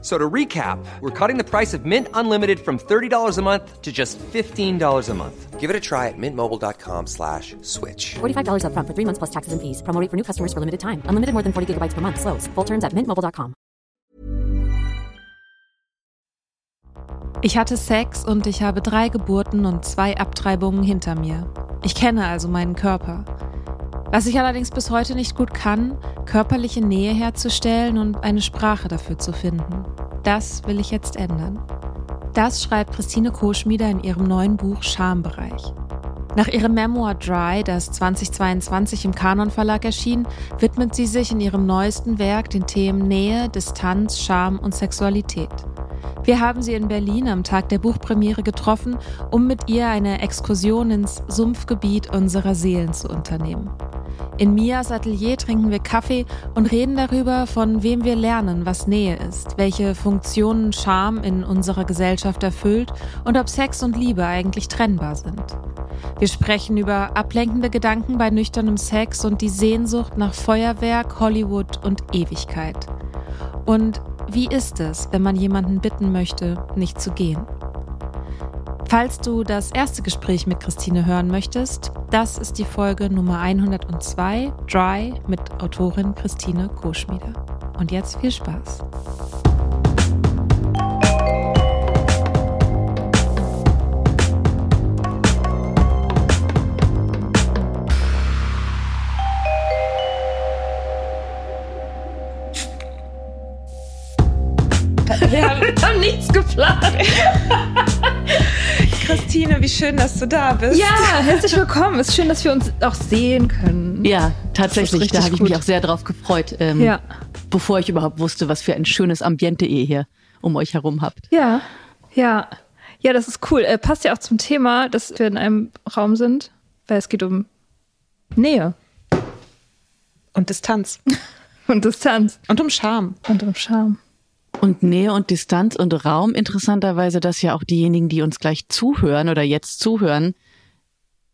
So to recap, we're cutting the price of Mint Unlimited from $30 a month to just $15 a month. Give it a try at mintmobile.com slash switch. $45 upfront for three months plus taxes and fees. Promo rate for new customers for limited time. Unlimited more than 40 gigabytes per month. Slows. Full terms at mintmobile.com. Ich hatte Sex und ich habe drei Geburten und zwei Abtreibungen hinter mir. Ich kenne also meinen Körper. Was ich allerdings bis heute nicht gut kann, körperliche Nähe herzustellen und eine Sprache dafür zu finden. Das will ich jetzt ändern. Das schreibt Christine Koschmieder in ihrem neuen Buch Schambereich. Nach ihrem Memoir Dry, das 2022 im Kanon Verlag erschien, widmet sie sich in ihrem neuesten Werk den Themen Nähe, Distanz, Scham und Sexualität. Wir haben sie in Berlin am Tag der Buchpremiere getroffen, um mit ihr eine Exkursion ins Sumpfgebiet unserer Seelen zu unternehmen. In Mias Atelier trinken wir Kaffee und reden darüber, von wem wir lernen, was Nähe ist, welche Funktionen Scham in unserer Gesellschaft erfüllt und ob Sex und Liebe eigentlich trennbar sind. Wir sprechen über ablenkende Gedanken bei nüchternem Sex und die Sehnsucht nach Feuerwerk, Hollywood und Ewigkeit. Und wie ist es, wenn man jemanden bitten möchte, nicht zu gehen? Falls du das erste Gespräch mit Christine hören möchtest, das ist die Folge Nummer 102, Dry, mit Autorin Christine Koschmieder. Und jetzt viel Spaß. Wir haben, wir haben nichts geplant. Christine, wie schön, dass du da bist. Ja, herzlich willkommen. Es ist schön, dass wir uns auch sehen können. Ja, tatsächlich. Da habe ich mich auch sehr drauf gefreut, ähm, Ja. bevor ich überhaupt wusste, was für ein schönes Ambiente ihr hier um euch herum habt. Ja, ja. Ja, das ist cool. Äh, passt ja auch zum Thema, dass wir in einem Raum sind, weil es geht um Nähe Und Distanz. und Distanz Und um Scham. und um Charme. Und Nähe und Distanz und Raum, interessanterweise, dass ja auch diejenigen, die uns gleich zuhören oder jetzt zuhören,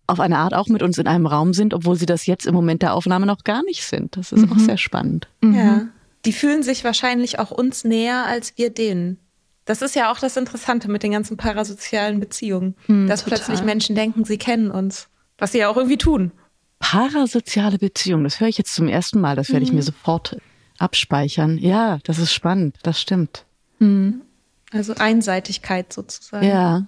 auf eine Art auch mit uns in einem Raum sind, obwohl sie das jetzt im Moment der Aufnahme noch gar nicht sind. Das ist auch sehr spannend. Ja. Die fühlen sich wahrscheinlich auch uns näher als wir denen. Das ist ja auch das Interessante mit den ganzen parasozialen Beziehungen. dass plötzlich Menschen denken, sie kennen uns. Was sie ja auch irgendwie tun. Parasoziale Beziehung, das höre ich jetzt zum ersten Mal. Das werde ich mir sofort abspeichern. Ja, das ist spannend. Das stimmt. Also Einseitigkeit sozusagen. Ja.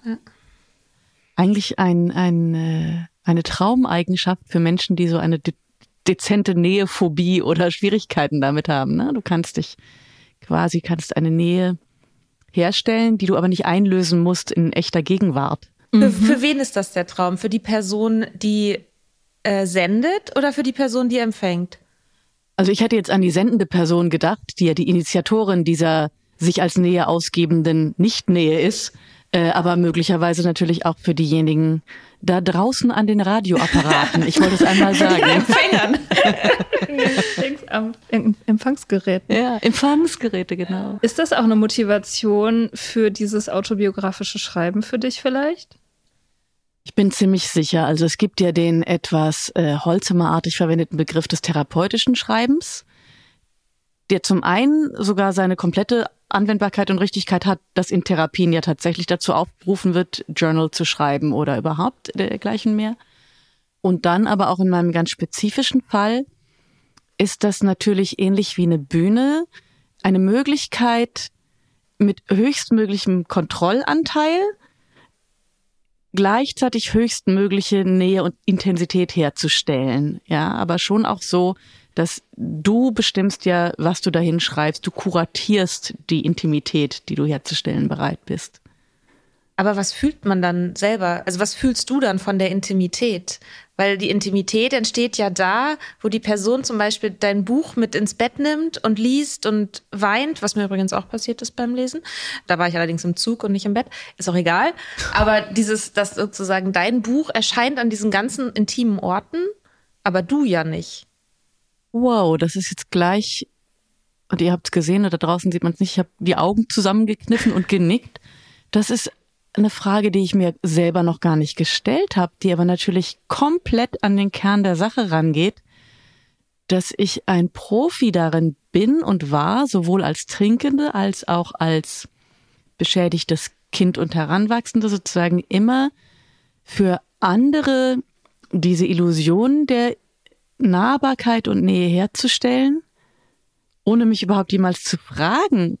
Eigentlich ein, ein, äh, eine Traumeigenschaft für Menschen, die so eine de dezente Nähephobie oder Schwierigkeiten damit haben. Ne? Du kannst dich quasi, kannst eine Nähe herstellen, die du aber nicht einlösen musst in echter Gegenwart. Für, für wen ist das der Traum? Für die Person, die äh, sendet oder für die Person, die empfängt? Also ich hätte jetzt an die sendende Person gedacht, die ja die Initiatorin dieser sich als Nähe ausgebenden Nicht-Nähe ist, äh, aber möglicherweise natürlich auch für diejenigen da draußen an den Radioapparaten. Ich wollte es einmal sagen. Empfängern. Am Em- Empfangsgerät. Ja, Empfangsgeräte, genau. Ist das auch eine Motivation für dieses autobiografische Schreiben für dich vielleicht? Ich bin ziemlich sicher. Also es gibt ja den etwas äh, Holzimmerartig verwendeten Begriff des therapeutischen Schreibens, der zum einen sogar seine komplette Anwendbarkeit und Richtigkeit hat, dass in Therapien ja tatsächlich dazu aufgerufen wird, Journal zu schreiben oder überhaupt dergleichen mehr. Und dann aber auch in meinem ganz spezifischen Fall ist das natürlich ähnlich wie eine Bühne, eine Möglichkeit mit höchstmöglichem Kontrollanteil gleichzeitig höchstmögliche Nähe und Intensität herzustellen. Ja, aber schon auch so, dass du bestimmst ja, was du dahin schreibst. Du kuratierst die Intimität, die du herzustellen bereit bist. Aber was fühlt man dann selber? Also was fühlst du dann von der Intimität? Weil die Intimität entsteht ja da, wo die Person zum Beispiel dein Buch mit ins Bett nimmt und liest und weint, was mir übrigens auch passiert ist beim Lesen. Da war ich allerdings im Zug und nicht im Bett. Ist auch egal. Aber dieses, dass sozusagen dein Buch erscheint an diesen ganzen intimen Orten, aber du ja nicht. Wow, das ist jetzt gleich und ihr habt es gesehen oder draußen sieht man es nicht, ich habe die Augen zusammengekniffen und genickt. Das ist eine Frage, die ich mir selber noch gar nicht gestellt habe, die aber natürlich komplett an den Kern der Sache rangeht, dass ich ein Profi darin bin und war, sowohl als Trinkende als auch als beschädigtes Kind und Heranwachsende sozusagen immer für andere diese Illusion der Nahbarkeit und Nähe herzustellen, ohne mich überhaupt jemals zu fragen,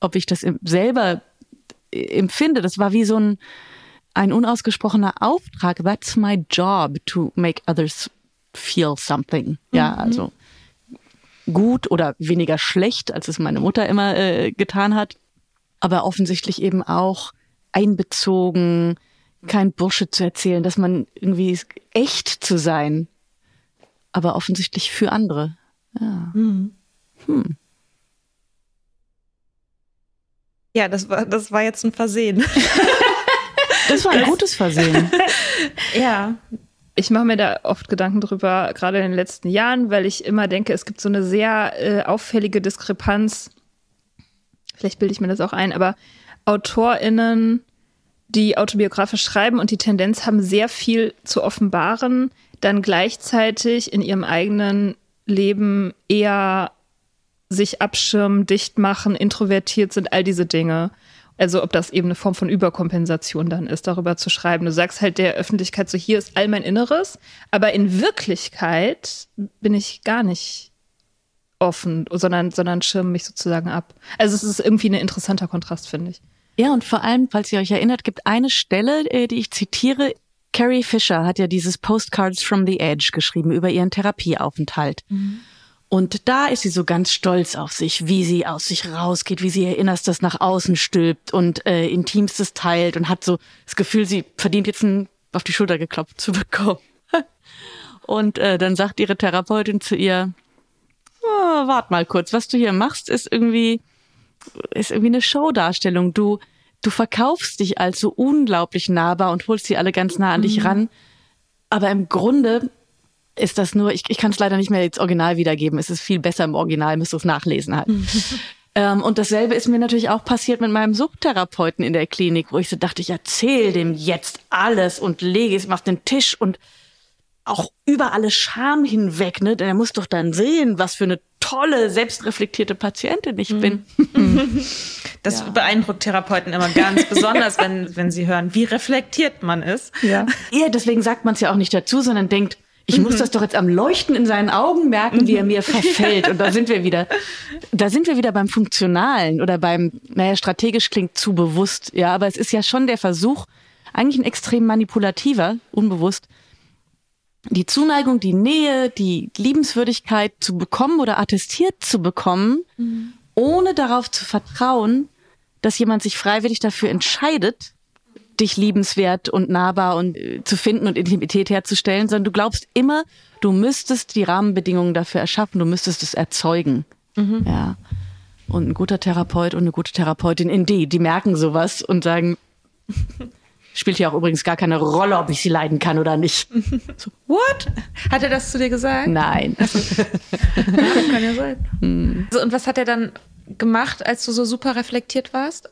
ob ich das selber empfinde. Das war wie so ein, ein unausgesprochener Auftrag. That's my job to make others feel something. Ja, mhm. also gut oder weniger schlecht, als es meine Mutter immer äh, getan hat. Aber offensichtlich eben auch einbezogen, kein Bullshit zu erzählen, dass man irgendwie echt zu sein, aber offensichtlich für andere. Ja. Mhm. Hm. Ja, das war, das war jetzt ein Versehen. das war ein gutes Versehen. ja. Ich mache mir da oft Gedanken drüber, gerade in den letzten Jahren, weil ich immer denke, es gibt so eine sehr äh, auffällige Diskrepanz. Vielleicht bilde ich mir das auch ein, aber AutorInnen, die autobiografisch schreiben und die Tendenz haben, sehr viel zu offenbaren, dann gleichzeitig in ihrem eigenen Leben eher sich abschirmen, dicht machen, introvertiert sind, all diese Dinge. Also ob das eben eine Form von Überkompensation dann ist, darüber zu schreiben. Du sagst halt der Öffentlichkeit so, hier ist all mein Inneres, aber in Wirklichkeit bin ich gar nicht offen, sondern, sondern schirme mich sozusagen ab. Also es ist irgendwie ein interessanter Kontrast, finde ich. Ja, und vor allem, falls ihr euch erinnert, gibt eine Stelle, äh, die ich zitiere. Carrie Fisher hat ja dieses Postcards from the Edge geschrieben über ihren Therapieaufenthalt. Mhm. Und da ist sie so ganz stolz auf sich, wie sie aus sich rausgeht, wie sie ihr Innerstes nach außen stülpt und äh, Intimstes teilt und hat so das Gefühl, sie verdient jetzt ein auf die Schulter geklopft zu bekommen. und äh, dann sagt ihre Therapeutin zu ihr, oh, wart mal kurz, was du hier machst, ist irgendwie, ist irgendwie eine Showdarstellung. Du, du verkaufst dich als so unglaublich nahbar und holst sie alle ganz nah an dich mhm. ran. Aber im Grunde ist das nur, ich, ich kann es leider nicht mehr ins Original wiedergeben. Es ist viel besser im Original, müsst ihr es nachlesen halt. ähm, und dasselbe ist mir natürlich auch passiert mit meinem Suchttherapeuten in der Klinik, wo ich so dachte, ich erzähle dem jetzt alles und lege es auf den Tisch und auch über alle Scham hinweg, ne? Denn er muss doch dann sehen, was für eine tolle, selbstreflektierte Patientin ich bin. Das ja. beeindruckt Therapeuten immer ganz besonders, wenn, wenn sie hören, wie reflektiert man ist. Ja, ja deswegen sagt man es ja auch nicht dazu, sondern denkt, ich muss mhm. das doch jetzt am Leuchten in seinen Augen merken, wie er mir verfällt. Und da sind wir wieder, da sind wir wieder beim Funktionalen oder beim, naja, strategisch klingt zu bewusst, ja, aber es ist ja schon der Versuch, eigentlich ein extrem manipulativer, unbewusst, die Zuneigung, die Nähe, die Liebenswürdigkeit zu bekommen oder attestiert zu bekommen, mhm. ohne darauf zu vertrauen, dass jemand sich freiwillig dafür entscheidet, dich liebenswert und nahbar und äh, zu finden und Intimität herzustellen, sondern du glaubst immer, du müsstest die Rahmenbedingungen dafür erschaffen, du müsstest es erzeugen. Mhm. Ja. Und ein guter Therapeut und eine gute Therapeutin in die, die merken sowas und sagen, spielt ja auch übrigens gar keine Rolle, ob ich sie leiden kann oder nicht. So, what? Hat er das zu dir gesagt? Nein. ja, kann ja sein. Hm. So, und was hat er dann gemacht, als du so super reflektiert warst?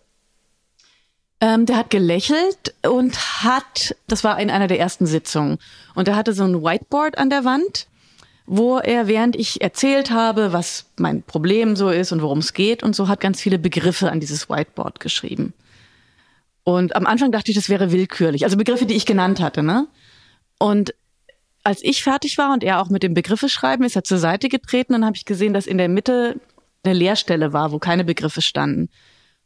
Ähm, der hat gelächelt und hat, das war in einer der ersten Sitzungen, und er hatte so ein Whiteboard an der Wand, wo er, während ich erzählt habe, was mein Problem so ist und worum es geht und so, hat ganz viele Begriffe an dieses Whiteboard geschrieben. Und am Anfang dachte ich, das wäre willkürlich, also Begriffe, die ich genannt hatte, ne? Und als ich fertig war und er auch mit dem Begriffe schreiben, ist er zur Seite getreten und habe ich gesehen, dass in der Mitte eine Leerstelle war, wo keine Begriffe standen.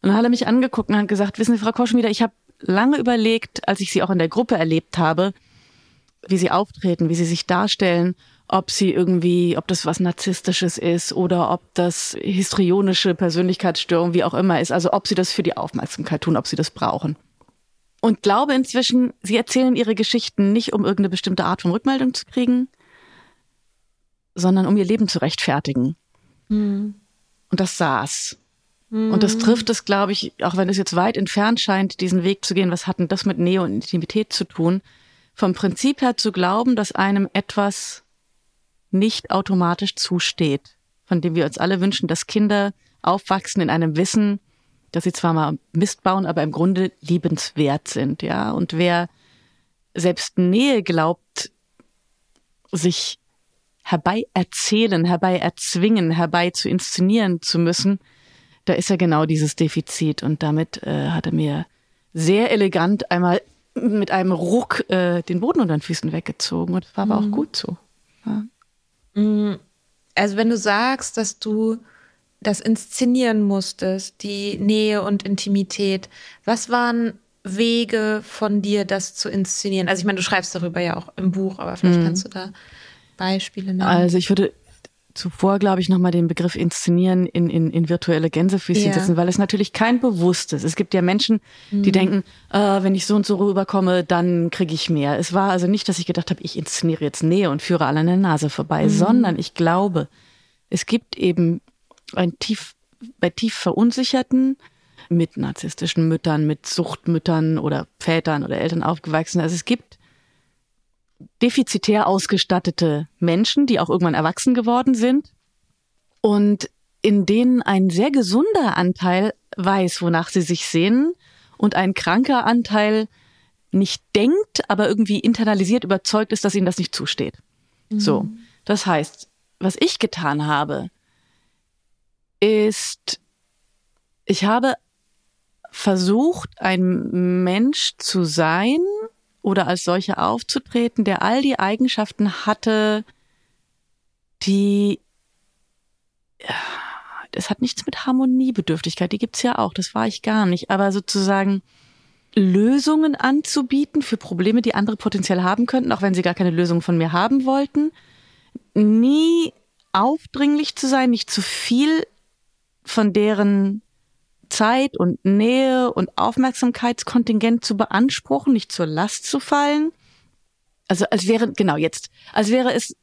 Und dann hat er mich angeguckt und hat gesagt, wissen Sie, Frau Koschenwieder, ich habe lange überlegt, als ich Sie auch in der Gruppe erlebt habe, wie Sie auftreten, wie Sie sich darstellen, ob Sie irgendwie, ob das was Narzisstisches ist oder ob das histrionische Persönlichkeitsstörung, wie auch immer ist. Also ob Sie das für die Aufmerksamkeit tun, ob Sie das brauchen. Und glaube inzwischen, Sie erzählen Ihre Geschichten nicht, um irgendeine bestimmte Art von Rückmeldung zu kriegen, sondern um Ihr Leben zu rechtfertigen. Mhm. Und das saß. Und das mhm. trifft es, glaube ich, auch wenn es jetzt weit entfernt scheint, diesen Weg zu gehen, was hat denn das mit Nähe und Intimität zu tun? Vom Prinzip her zu glauben, dass einem etwas nicht automatisch zusteht. von dem wir uns alle wünschen, dass Kinder aufwachsen in einem Wissen, dass sie zwar mal Mist bauen, aber im Grunde liebenswert sind, ja. Und wer selbst Nähe glaubt, sich herbei erzählen, herbei erzwingen, herbei zu inszenieren zu müssen, da ist ja genau dieses Defizit. Und damit äh, hat er mir sehr elegant einmal mit einem Ruck äh, den Boden unter den Füßen weggezogen. Und das war aber mhm. auch gut so. Ja. Mhm. Also wenn du sagst, dass du das inszenieren musstest, die Nähe und Intimität, was waren Wege von dir, das zu inszenieren? Also ich meine, du schreibst darüber ja auch im Buch, aber vielleicht mhm. kannst du da Beispiele nennen. Also ich würde zuvor, glaube ich, nochmal den Begriff inszenieren in, in, in virtuelle Gänsefüßchen ja. setzen, weil es natürlich kein bewusstes. Es gibt ja Menschen, die mhm. denken, äh, wenn ich so und so rüberkomme, dann kriege ich mehr. Es war also nicht, dass ich gedacht habe, ich inszeniere jetzt Nähe und führe alle an der Nase vorbei, mhm. sondern ich glaube, es gibt eben ein tief, bei tief verunsicherten, mit narzisstischen Müttern, mit Suchtmüttern oder Vätern oder Eltern aufgewachsen. Also es gibt defizitär ausgestattete Menschen, die auch irgendwann erwachsen geworden sind und in denen ein sehr gesunder Anteil weiß, wonach sie sich sehen und ein kranker Anteil nicht denkt, aber irgendwie internalisiert überzeugt ist, dass ihnen das nicht zusteht. Mhm. So. Das heißt, was ich getan habe, ist, ich habe versucht, ein Mensch zu sein, oder als solcher aufzutreten, der all die Eigenschaften hatte, die das hat nichts mit Harmoniebedürftigkeit, die gibt's ja auch, das war ich gar nicht, aber sozusagen Lösungen anzubieten für Probleme, die andere potenziell haben könnten, auch wenn sie gar keine Lösung von mir haben wollten, nie aufdringlich zu sein, nicht zu viel von deren Zeit und Nähe und Aufmerksamkeitskontingent zu beanspruchen, nicht zur Last zu fallen. Also als wäre, genau jetzt, als wäre es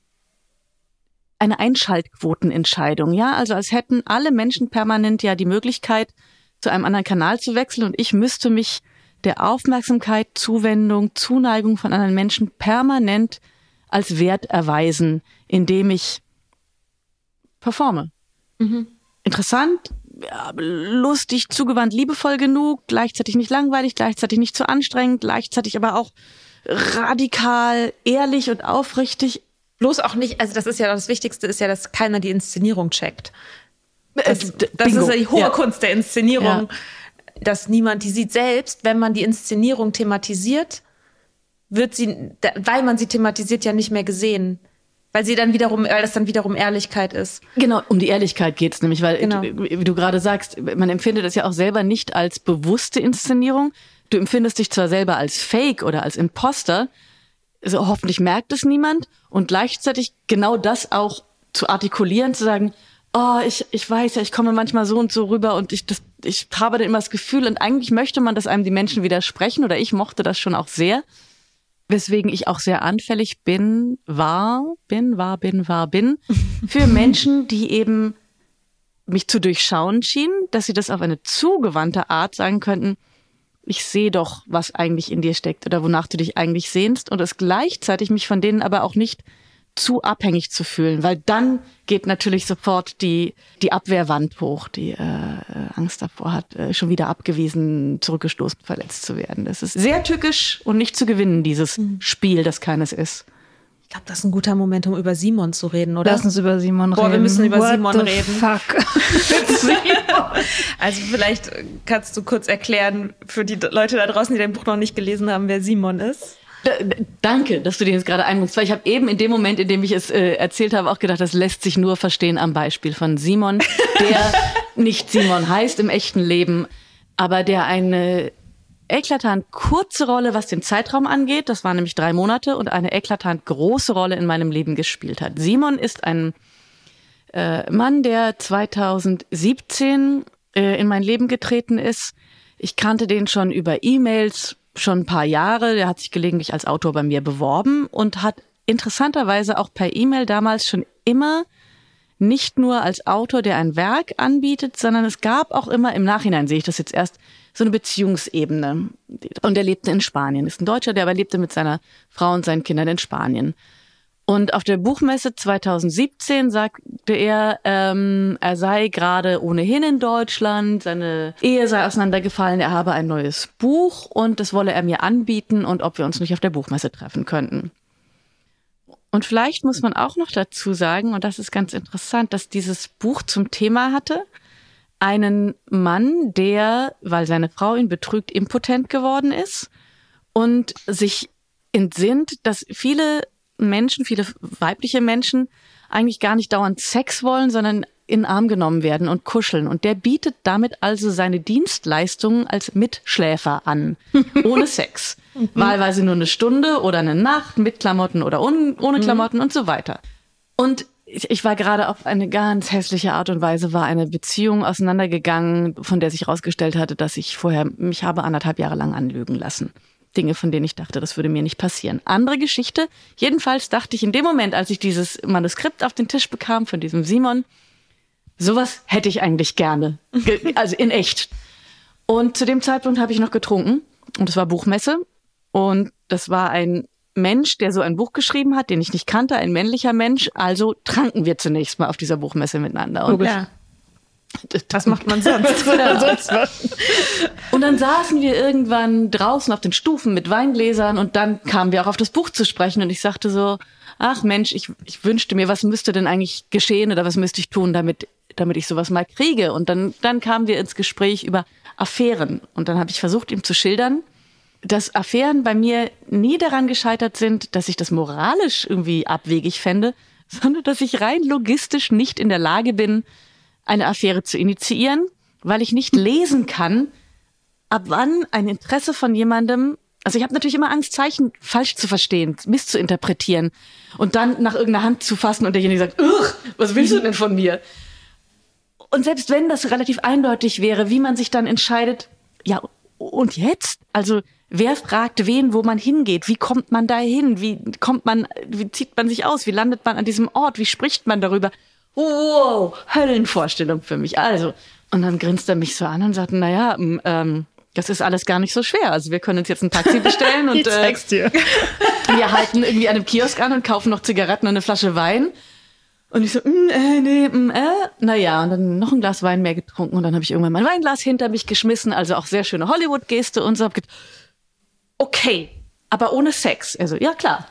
eine Einschaltquotenentscheidung, ja, also als hätten alle Menschen permanent ja die Möglichkeit, zu einem anderen Kanal zu wechseln und ich müsste mich der Aufmerksamkeit, Zuwendung, Zuneigung von anderen Menschen permanent als Wert erweisen, indem ich performe. Mhm. Interessant, lustig, zugewandt, liebevoll genug, gleichzeitig nicht langweilig, gleichzeitig nicht zu anstrengend, gleichzeitig aber auch radikal, ehrlich und aufrichtig. Bloß auch nicht, also das ist ja das Wichtigste, ist ja, dass keiner die Inszenierung checkt. Das, das ist ja die hohe ja. Kunst der Inszenierung, ja. dass niemand die sieht. Selbst wenn man die Inszenierung thematisiert, wird sie, weil man sie thematisiert, ja nicht mehr gesehen. Weil sie dann wiederum, weil das dann wiederum Ehrlichkeit ist. Genau, um die Ehrlichkeit geht's nämlich, weil genau. wie du gerade sagst, man empfindet es ja auch selber nicht als bewusste Inszenierung. Du empfindest dich zwar selber als Fake oder als Imposter, also hoffentlich merkt es niemand und gleichzeitig genau das auch zu artikulieren, zu sagen, oh, ich, ich weiß ja, ich komme manchmal so und so rüber und ich, das, ich habe dann immer das Gefühl und eigentlich möchte man, dass einem die Menschen widersprechen oder ich mochte das schon auch sehr weswegen ich auch sehr anfällig bin, war, bin, war, bin, war, bin, für Menschen, die eben mich zu durchschauen schienen, dass sie das auf eine zugewandte Art sagen könnten, ich sehe doch, was eigentlich in dir steckt oder wonach du dich eigentlich sehnst und es gleichzeitig mich von denen aber auch nicht zu abhängig zu fühlen, weil dann geht natürlich sofort die, die Abwehrwand hoch, die äh, Angst davor hat, äh, schon wieder abgewiesen, zurückgestoßen, verletzt zu werden. Das ist sehr tückisch und nicht zu gewinnen, dieses mhm. Spiel, das keines ist. Ich glaube, das ist ein guter Moment, um über Simon zu reden, oder? Lass uns über Simon Boah, reden. wir müssen über What Simon reden. Fuck. also vielleicht kannst du kurz erklären für die Leute da draußen, die dein Buch noch nicht gelesen haben, wer Simon ist. Danke, dass du den jetzt gerade einbringst, weil ich habe eben in dem Moment, in dem ich es äh, erzählt habe, auch gedacht, das lässt sich nur verstehen am Beispiel von Simon, der nicht Simon heißt im echten Leben, aber der eine eklatant kurze Rolle, was den Zeitraum angeht, das waren nämlich drei Monate, und eine eklatant große Rolle in meinem Leben gespielt hat. Simon ist ein äh, Mann, der 2017 äh, in mein Leben getreten ist. Ich kannte den schon über E-Mails, schon ein paar Jahre. Der hat sich gelegentlich als Autor bei mir beworben und hat interessanterweise auch per E-Mail damals schon immer nicht nur als Autor, der ein Werk anbietet, sondern es gab auch immer im Nachhinein, sehe ich das jetzt erst, so eine Beziehungsebene. Und er lebte in Spanien, ist ein Deutscher, der aber lebte mit seiner Frau und seinen Kindern in Spanien. Und auf der Buchmesse 2017 sagte er, ähm, er sei gerade ohnehin in Deutschland, seine Ehe sei auseinandergefallen, er habe ein neues Buch und das wolle er mir anbieten und ob wir uns nicht auf der Buchmesse treffen könnten. Und vielleicht muss man auch noch dazu sagen, und das ist ganz interessant, dass dieses Buch zum Thema hatte, einen Mann, der, weil seine Frau ihn betrügt, impotent geworden ist und sich entsinnt, dass viele Menschen, viele weibliche Menschen eigentlich gar nicht dauernd Sex wollen, sondern in den Arm genommen werden und kuscheln. Und der bietet damit also seine Dienstleistungen als Mitschläfer an, ohne Sex. Mhm. Wahlweise nur eine Stunde oder eine Nacht mit Klamotten oder ohne mhm. Klamotten und so weiter. Und ich, ich war gerade auf eine ganz hässliche Art und Weise, war eine Beziehung auseinandergegangen, von der sich herausgestellt hatte, dass ich vorher mich habe anderthalb Jahre lang anlügen lassen. Dinge, von denen ich dachte, das würde mir nicht passieren. Andere Geschichte. Jedenfalls dachte ich in dem Moment, als ich dieses Manuskript auf den Tisch bekam von diesem Simon, sowas hätte ich eigentlich gerne. Also in echt. Und zu dem Zeitpunkt habe ich noch getrunken. Und es war Buchmesse. Und das war ein Mensch, der so ein Buch geschrieben hat, den ich nicht kannte, ein männlicher Mensch. Also tranken wir zunächst mal auf dieser Buchmesse miteinander. Und ja. Was macht man sonst? sonst und dann saßen wir irgendwann draußen auf den Stufen mit Weingläsern und dann kamen wir auch auf das Buch zu sprechen und ich sagte so, ach Mensch, ich, ich wünschte mir, was müsste denn eigentlich geschehen oder was müsste ich tun, damit, damit ich sowas mal kriege? Und dann, dann kamen wir ins Gespräch über Affären und dann habe ich versucht, ihm zu schildern, dass Affären bei mir nie daran gescheitert sind, dass ich das moralisch irgendwie abwegig fände, sondern dass ich rein logistisch nicht in der Lage bin, eine Affäre zu initiieren, weil ich nicht lesen kann, ab wann ein Interesse von jemandem, also ich habe natürlich immer Angst, Zeichen falsch zu verstehen, misszuinterpretieren und dann nach irgendeiner Hand zu fassen und derjenige sagt, was willst du denn von mir? Und selbst wenn das relativ eindeutig wäre, wie man sich dann entscheidet, ja, und jetzt? Also wer fragt wen, wo man hingeht? Wie kommt man da hin? Wie kommt man, wie zieht man sich aus? Wie landet man an diesem Ort? Wie spricht man darüber? Wow, Höllenvorstellung für mich. Also, und dann grinst er mich so an und sagt, naja, ähm, das ist alles gar nicht so schwer. Also wir können uns jetzt ein Taxi bestellen und äh, wir halten irgendwie an einem Kiosk an und kaufen noch Zigaretten und eine Flasche Wein. Und ich so, mm, äh, nee, mm, äh. Naja, und dann noch ein Glas Wein mehr getrunken und dann habe ich irgendwann mein Weinglas hinter mich geschmissen. Also auch sehr schöne Hollywood-Geste und so. Hab gedacht, okay, aber ohne Sex. Also, ja klar.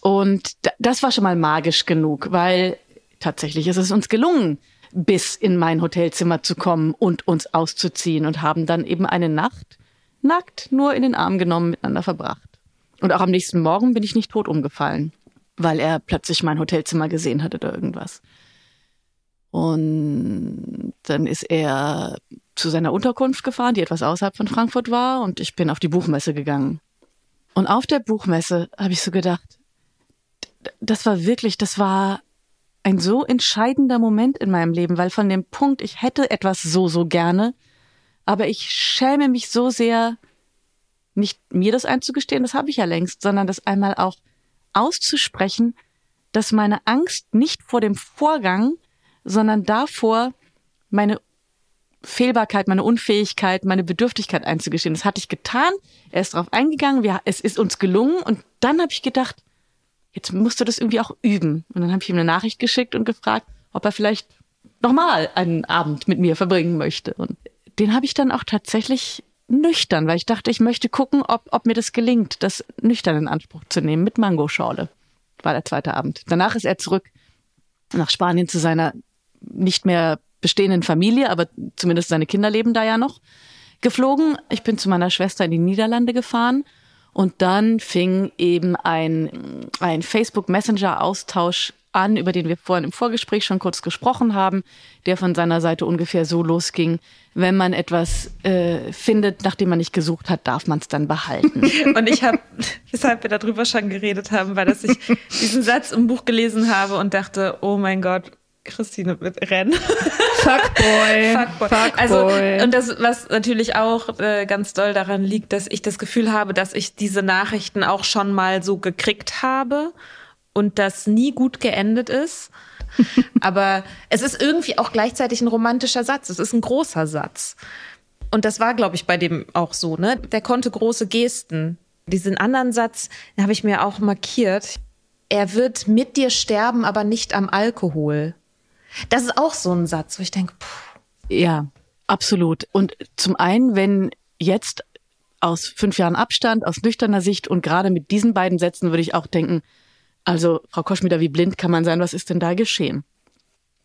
Und das war schon mal magisch genug, weil tatsächlich ist es uns gelungen, bis in mein Hotelzimmer zu kommen und uns auszuziehen und haben dann eben eine Nacht nackt nur in den Arm genommen miteinander verbracht. Und auch am nächsten Morgen bin ich nicht tot umgefallen, weil er plötzlich mein Hotelzimmer gesehen hat oder irgendwas. Und dann ist er zu seiner Unterkunft gefahren, die etwas außerhalb von Frankfurt war, und ich bin auf die Buchmesse gegangen. Und auf der Buchmesse habe ich so gedacht, das war wirklich, das war ein so entscheidender Moment in meinem Leben, weil von dem Punkt, ich hätte etwas so, so gerne, aber ich schäme mich so sehr, nicht mir das einzugestehen, das habe ich ja längst, sondern das einmal auch auszusprechen, dass meine Angst nicht vor dem Vorgang, sondern davor, meine Fehlbarkeit, meine Unfähigkeit, meine Bedürftigkeit einzugestehen. Das hatte ich getan. Er ist darauf eingegangen. Wir, es ist uns gelungen. Und dann habe ich gedacht, jetzt musst du das irgendwie auch üben. Und dann habe ich ihm eine Nachricht geschickt und gefragt, ob er vielleicht nochmal einen Abend mit mir verbringen möchte. Und den habe ich dann auch tatsächlich nüchtern, weil ich dachte, ich möchte gucken, ob, ob mir das gelingt, das nüchtern in Anspruch zu nehmen mit Mangoschorle. War der zweite Abend. Danach ist er zurück nach Spanien zu seiner nicht mehr bestehenden Familie, aber zumindest seine Kinder leben da ja noch, geflogen. Ich bin zu meiner Schwester in die Niederlande gefahren und dann fing eben ein, ein Facebook Messenger Austausch an, über den wir vorhin im Vorgespräch schon kurz gesprochen haben, der von seiner Seite ungefähr so losging, wenn man etwas äh, findet, nachdem man nicht gesucht hat, darf man es dann behalten. Und ich habe, weshalb wir darüber schon geredet haben, weil dass ich diesen Satz im Buch gelesen habe und dachte, oh mein Gott, Christine mit Rennen. Fuckboy. Fuckboy. Fuckboy. Also, und das, was natürlich auch äh, ganz doll daran liegt, dass ich das Gefühl habe, dass ich diese Nachrichten auch schon mal so gekriegt habe und das nie gut geendet ist. Aber es ist irgendwie auch gleichzeitig ein romantischer Satz. Es ist ein großer Satz. Und das war, glaube ich, bei dem auch so, ne? Der konnte große Gesten. Diesen anderen Satz, den habe ich mir auch markiert er wird mit dir sterben, aber nicht am Alkohol. Das ist auch so ein Satz, wo ich denke, pff. Ja, absolut. Und zum einen, wenn jetzt aus fünf Jahren Abstand, aus nüchterner Sicht und gerade mit diesen beiden Sätzen würde ich auch denken, also Frau Koschmider, wie blind kann man sein? Was ist denn da geschehen?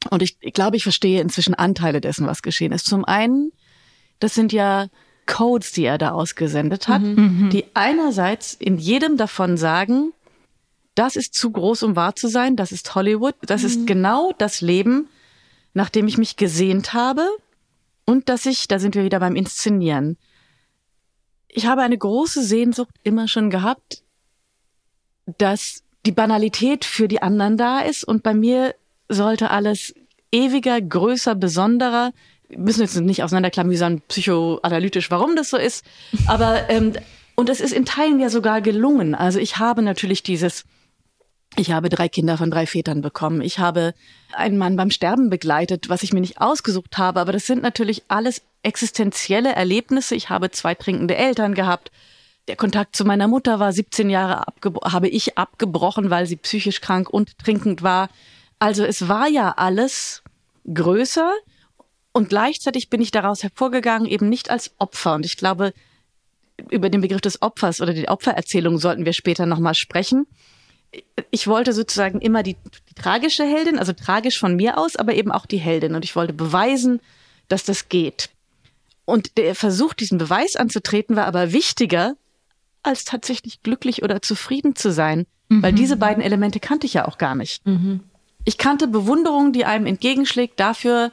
Und ich, ich glaube, ich verstehe inzwischen Anteile dessen, was geschehen ist. Zum einen, das sind ja Codes, die er da ausgesendet hat, mhm. die einerseits in jedem davon sagen, das ist zu groß, um wahr zu sein, das ist Hollywood, das mhm. ist genau das Leben, nach dem ich mich gesehnt habe und dass ich, da sind wir wieder beim Inszenieren. Ich habe eine große Sehnsucht immer schon gehabt, dass die Banalität für die anderen da ist und bei mir sollte alles ewiger, größer, besonderer. Wir müssen jetzt nicht auseinanderklamüsern, psychoanalytisch, warum das so ist. Aber, ähm, und es ist in Teilen ja sogar gelungen. Also ich habe natürlich dieses, ich habe drei Kinder von drei Vätern bekommen. Ich habe einen Mann beim Sterben begleitet, was ich mir nicht ausgesucht habe. Aber das sind natürlich alles existenzielle Erlebnisse. Ich habe zwei trinkende Eltern gehabt. Der Kontakt zu meiner Mutter war 17 Jahre habe ich abgebrochen, weil sie psychisch krank und trinkend war. Also es war ja alles größer und gleichzeitig bin ich daraus hervorgegangen, eben nicht als Opfer. Und ich glaube, über den Begriff des Opfers oder die Opfererzählung sollten wir später nochmal sprechen. Ich wollte sozusagen immer die, die tragische Heldin, also tragisch von mir aus, aber eben auch die Heldin. Und ich wollte beweisen, dass das geht. Und der Versuch, diesen Beweis anzutreten, war aber wichtiger, als tatsächlich glücklich oder zufrieden zu sein. Mhm. Weil diese beiden Elemente kannte ich ja auch gar nicht. Mhm. Ich kannte Bewunderung, die einem entgegenschlägt dafür,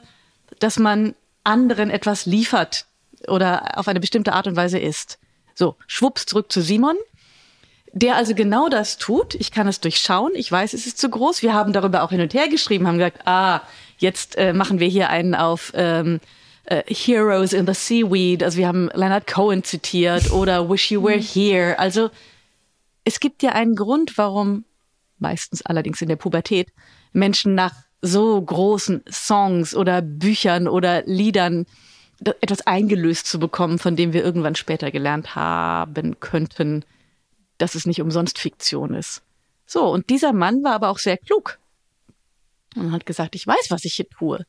dass man anderen etwas liefert oder auf eine bestimmte Art und Weise ist. So, schwupps zurück zu Simon, der also genau das tut. Ich kann es durchschauen. Ich weiß, es ist zu groß. Wir haben darüber auch hin und her geschrieben, haben gesagt, ah, jetzt äh, machen wir hier einen auf ähm, äh, Heroes in the Seaweed. Also wir haben Leonard Cohen zitiert oder Wish You Were Here. Also es gibt ja einen Grund, warum meistens allerdings in der Pubertät Menschen nach so großen Songs oder Büchern oder Liedern etwas eingelöst zu bekommen, von dem wir irgendwann später gelernt haben könnten, dass es nicht umsonst Fiktion ist. So, und dieser Mann war aber auch sehr klug und hat gesagt, ich weiß, was ich hier tue.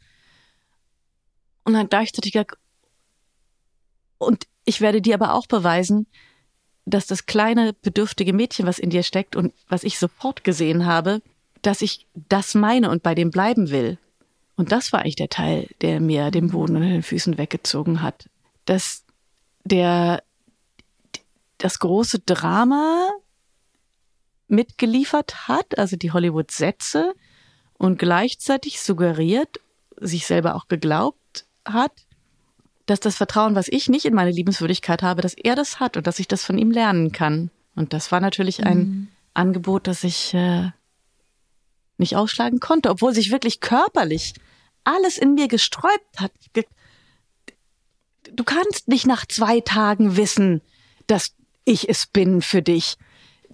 Und dann gleichzeitig gesagt, und ich werde dir aber auch beweisen, dass das kleine, bedürftige Mädchen, was in dir steckt und was ich sofort gesehen habe, dass ich das meine und bei dem bleiben will. Und das war eigentlich der Teil, der mir den Boden unter den Füßen weggezogen hat. Dass der, das große Drama mitgeliefert hat, also die Hollywood-Sätze und gleichzeitig suggeriert, sich selber auch geglaubt hat, dass das Vertrauen, was ich nicht in meine Liebenswürdigkeit habe, dass er das hat und dass ich das von ihm lernen kann. Und das war natürlich ein mhm. Angebot, das ich äh, nicht ausschlagen konnte, obwohl sich wirklich körperlich alles in mir gesträubt hat. Du kannst nicht nach zwei Tagen wissen, dass ich es bin für dich.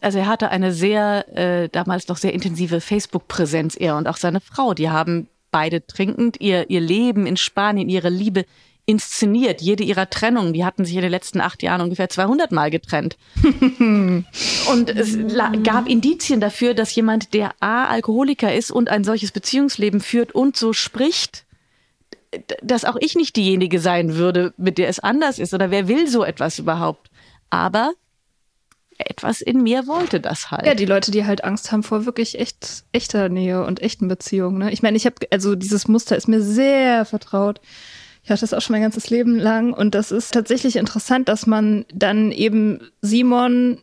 Also er hatte eine sehr, äh, damals noch sehr intensive Facebook-Präsenz, er und auch seine Frau. Die haben beide trinkend ihr, ihr Leben in Spanien, ihre Liebe inszeniert. Jede ihrer Trennungen, die hatten sich in den letzten acht Jahren ungefähr 200 Mal getrennt. und es gab Indizien dafür, dass jemand, der A, Alkoholiker ist und ein solches Beziehungsleben führt und so spricht, dass auch ich nicht diejenige sein würde, mit der es anders ist. Oder wer will so etwas überhaupt? Aber etwas in mir wollte das halt. Ja, die Leute, die halt Angst haben vor wirklich echt echter Nähe und echten Beziehungen. Ne? Ich meine, ich habe also dieses Muster ist mir sehr vertraut. Ich hatte das auch schon mein ganzes Leben lang. Und das ist tatsächlich interessant, dass man dann eben Simon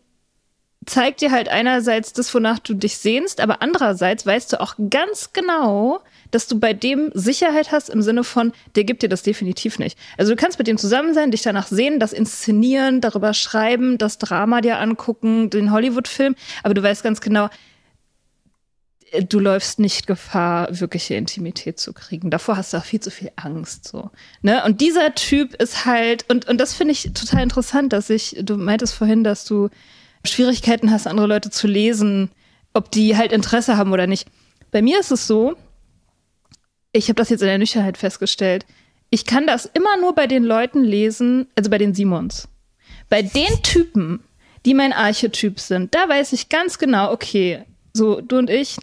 zeigt dir halt einerseits das, wonach du dich sehnst, aber andererseits weißt du auch ganz genau, dass du bei dem Sicherheit hast im Sinne von, der gibt dir das definitiv nicht. Also du kannst mit dem zusammen sein, dich danach sehen, das inszenieren, darüber schreiben, das Drama dir angucken, den Hollywood-Film, aber du weißt ganz genau, äh, du läufst nicht Gefahr, wirkliche Intimität zu kriegen. Davor hast du auch viel zu viel Angst, so. Ne? Und dieser Typ ist halt, und, und das finde ich total interessant, dass ich, du meintest vorhin, dass du Schwierigkeiten hast, andere Leute zu lesen, ob die halt Interesse haben oder nicht. Bei mir ist es so, ich habe das jetzt in der Nüchternheit festgestellt, ich kann das immer nur bei den Leuten lesen, also bei den Simons. Bei den Typen, die mein Archetyp sind, da weiß ich ganz genau, okay, So, du und ich.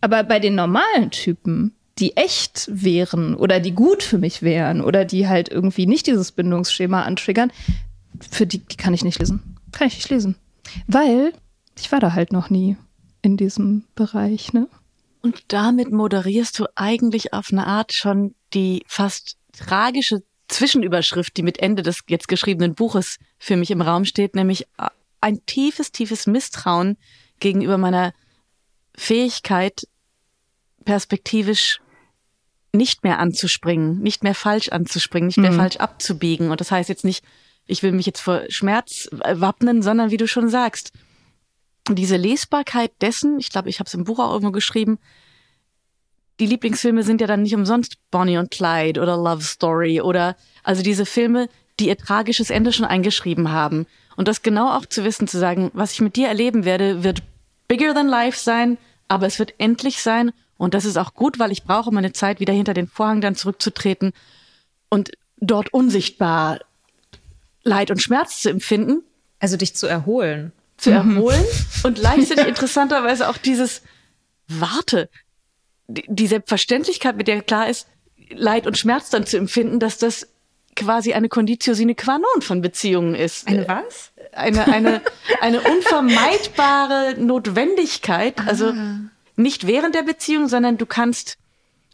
Aber bei den normalen Typen, die echt wären oder die gut für mich wären oder die halt irgendwie nicht dieses Bindungsschema antriggern, für die, die kann ich nicht lesen. Kann ich nicht lesen. Weil ich war da halt noch nie in diesem Bereich, ne? Und damit moderierst du eigentlich auf eine Art schon die fast tragische Zwischenüberschrift, die mit Ende des jetzt geschriebenen Buches für mich im Raum steht, nämlich ein tiefes, tiefes Misstrauen gegenüber meiner Fähigkeit, perspektivisch nicht mehr anzuspringen, nicht mehr falsch anzuspringen, nicht mehr mhm. falsch abzubiegen. Und das heißt jetzt nicht, ich will mich jetzt vor Schmerz wappnen, sondern wie du schon sagst, diese Lesbarkeit dessen, ich glaube, ich habe es im Buch auch irgendwo geschrieben, die Lieblingsfilme sind ja dann nicht umsonst Bonnie und Clyde oder Love Story oder also diese Filme, die ihr tragisches Ende schon eingeschrieben haben. Und das genau auch zu wissen, zu sagen, was ich mit dir erleben werde, wird bigger than life sein, aber es wird endlich sein. Und das ist auch gut, weil ich brauche meine Zeit, wieder hinter den Vorhang dann zurückzutreten und dort unsichtbar Leid und Schmerz zu empfinden. Also dich zu erholen. Zu mhm. erholen und gleichzeitig interessanterweise auch dieses Warte, die Selbstverständlichkeit, mit der klar ist, Leid und Schmerz dann zu empfinden, dass das quasi eine Conditio sine qua non von Beziehungen ist. Eine was? Eine, eine, eine unvermeidbare Notwendigkeit. Also ah. nicht während der Beziehung, sondern du kannst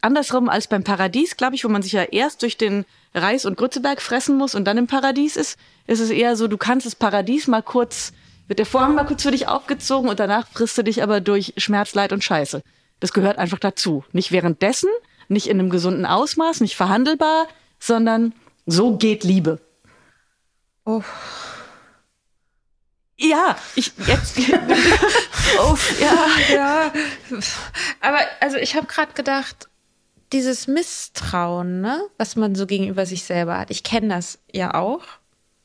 andersrum als beim Paradies, glaube ich, wo man sich ja erst durch den Reis und Grützeberg fressen muss und dann im Paradies ist, ist es eher so, du kannst das Paradies mal kurz, wird der Vorhang mal kurz für dich aufgezogen und danach frisst du dich aber durch Schmerz, Leid und Scheiße. Das gehört einfach dazu. Nicht währenddessen, nicht in einem gesunden Ausmaß, nicht verhandelbar, sondern so geht Liebe. Oh. Ja, ich jetzt. oh, ja, ja. Aber also ich habe gerade gedacht, dieses Misstrauen, ne, was man so gegenüber sich selber hat. Ich kenne das ja auch.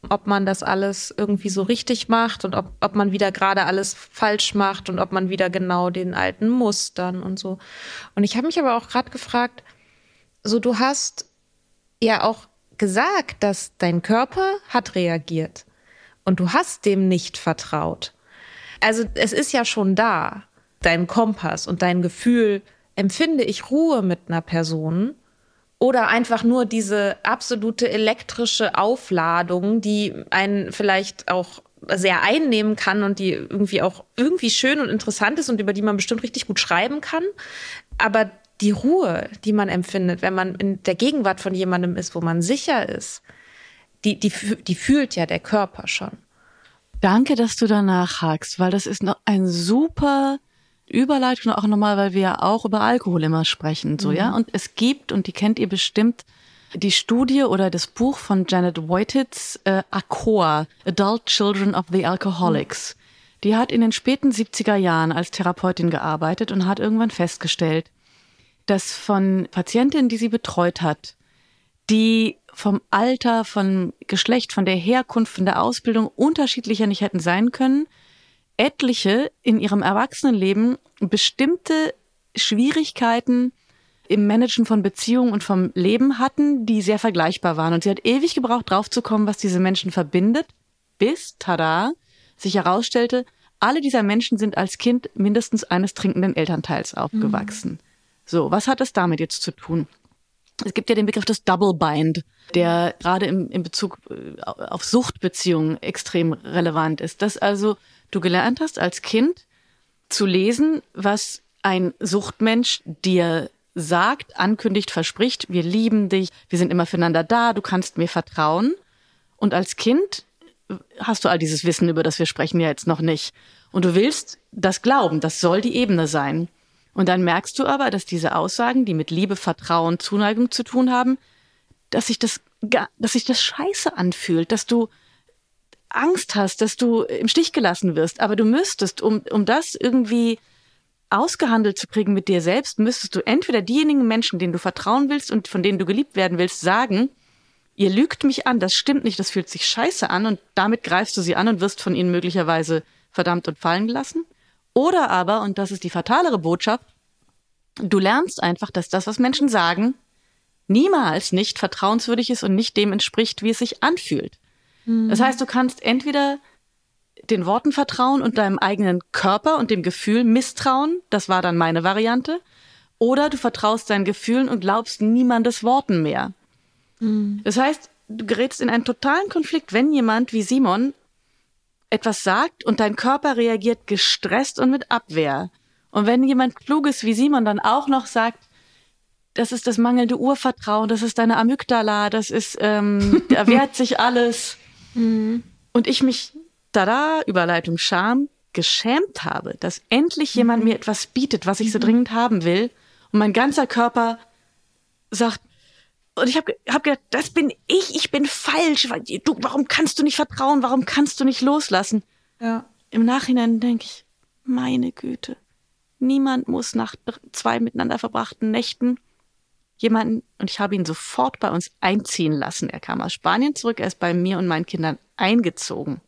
Ob man das alles irgendwie so richtig macht und ob, ob man wieder gerade alles falsch macht und ob man wieder genau den alten Mustern und so. Und ich habe mich aber auch gerade gefragt, so du hast ja auch gesagt, dass dein Körper hat reagiert und du hast dem nicht vertraut. Also es ist ja schon da, dein Kompass und dein Gefühl, empfinde ich Ruhe mit einer Person oder einfach nur diese absolute elektrische Aufladung, die einen vielleicht auch sehr einnehmen kann und die irgendwie auch irgendwie schön und interessant ist und über die man bestimmt richtig gut schreiben kann. Aber die Ruhe, die man empfindet, wenn man in der Gegenwart von jemandem ist, wo man sicher ist, die, die, die fühlt ja der Körper schon. Danke, dass du danach hakst, weil das ist noch ein super Überleitung auch nochmal, weil wir ja auch über Alkohol immer sprechen, so, mhm. ja. Und es gibt, und die kennt ihr bestimmt, die Studie oder das Buch von Janet Voititz, äh, ACOA, Adult Children of the Alcoholics. Mhm. Die hat in den späten 70er Jahren als Therapeutin gearbeitet und hat irgendwann festgestellt, dass von Patientinnen, die sie betreut hat, die vom Alter, von Geschlecht, von der Herkunft, von der Ausbildung unterschiedlicher nicht hätten sein können, etliche in ihrem Erwachsenenleben bestimmte Schwierigkeiten im Managen von Beziehungen und vom Leben hatten, die sehr vergleichbar waren. Und sie hat ewig gebraucht, draufzukommen, was diese Menschen verbindet, bis, tada, sich herausstellte, alle dieser Menschen sind als Kind mindestens eines trinkenden Elternteils aufgewachsen. Mhm. So, was hat das damit jetzt zu tun? Es gibt ja den Begriff des Double Bind, der gerade im, in Bezug äh, auf Suchtbeziehungen extrem relevant ist. Dass also du gelernt hast als Kind zu lesen, was ein Suchtmensch dir sagt, ankündigt, verspricht, wir lieben dich, wir sind immer füreinander da, du kannst mir vertrauen. Und als Kind hast du all dieses Wissen, über das wir sprechen, ja jetzt noch nicht. Und du willst das glauben, das soll die Ebene sein. Und dann merkst du aber, dass diese Aussagen, die mit Liebe, Vertrauen, Zuneigung zu tun haben, dass sich das, dass sich das scheiße anfühlt, dass du Angst hast, dass du im Stich gelassen wirst. Aber du müsstest, um, um das irgendwie ausgehandelt zu kriegen mit dir selbst, müsstest du entweder diejenigen Menschen, denen du vertrauen willst und von denen du geliebt werden willst, sagen, ihr lügt mich an, das stimmt nicht, das fühlt sich scheiße an und damit greifst du sie an und wirst von ihnen möglicherweise verdammt und fallen gelassen. Oder aber, und das ist die fatalere Botschaft, du lernst einfach, dass das, was Menschen sagen, niemals nicht vertrauenswürdig ist und nicht dem entspricht, wie es sich anfühlt. Mhm. Das heißt, du kannst entweder den Worten vertrauen und deinem eigenen Körper und dem Gefühl misstrauen. Das war dann meine Variante. Oder du vertraust deinen Gefühlen und glaubst niemandes Worten mehr. Mhm. Das heißt, du gerätst in einen totalen Konflikt, wenn jemand wie Simon etwas sagt und dein Körper reagiert gestresst und mit Abwehr. Und wenn jemand Kluges wie Simon dann auch noch sagt, das ist das mangelnde Urvertrauen, das ist deine Amygdala, das ist, ähm, da wehrt sich alles. Mhm. Und ich mich, tada, Überleitung Scham, geschämt habe, dass endlich jemand mhm. mir etwas bietet, was ich so mhm. dringend haben will. Und mein ganzer Körper sagt, und ich habe hab gedacht, das bin ich, ich bin falsch. Du, warum kannst du nicht vertrauen? Warum kannst du nicht loslassen? Ja. Im Nachhinein denke ich, meine Güte, niemand muss nach zwei miteinander verbrachten Nächten jemanden, und ich habe ihn sofort bei uns einziehen lassen. Er kam aus Spanien zurück, er ist bei mir und meinen Kindern eingezogen.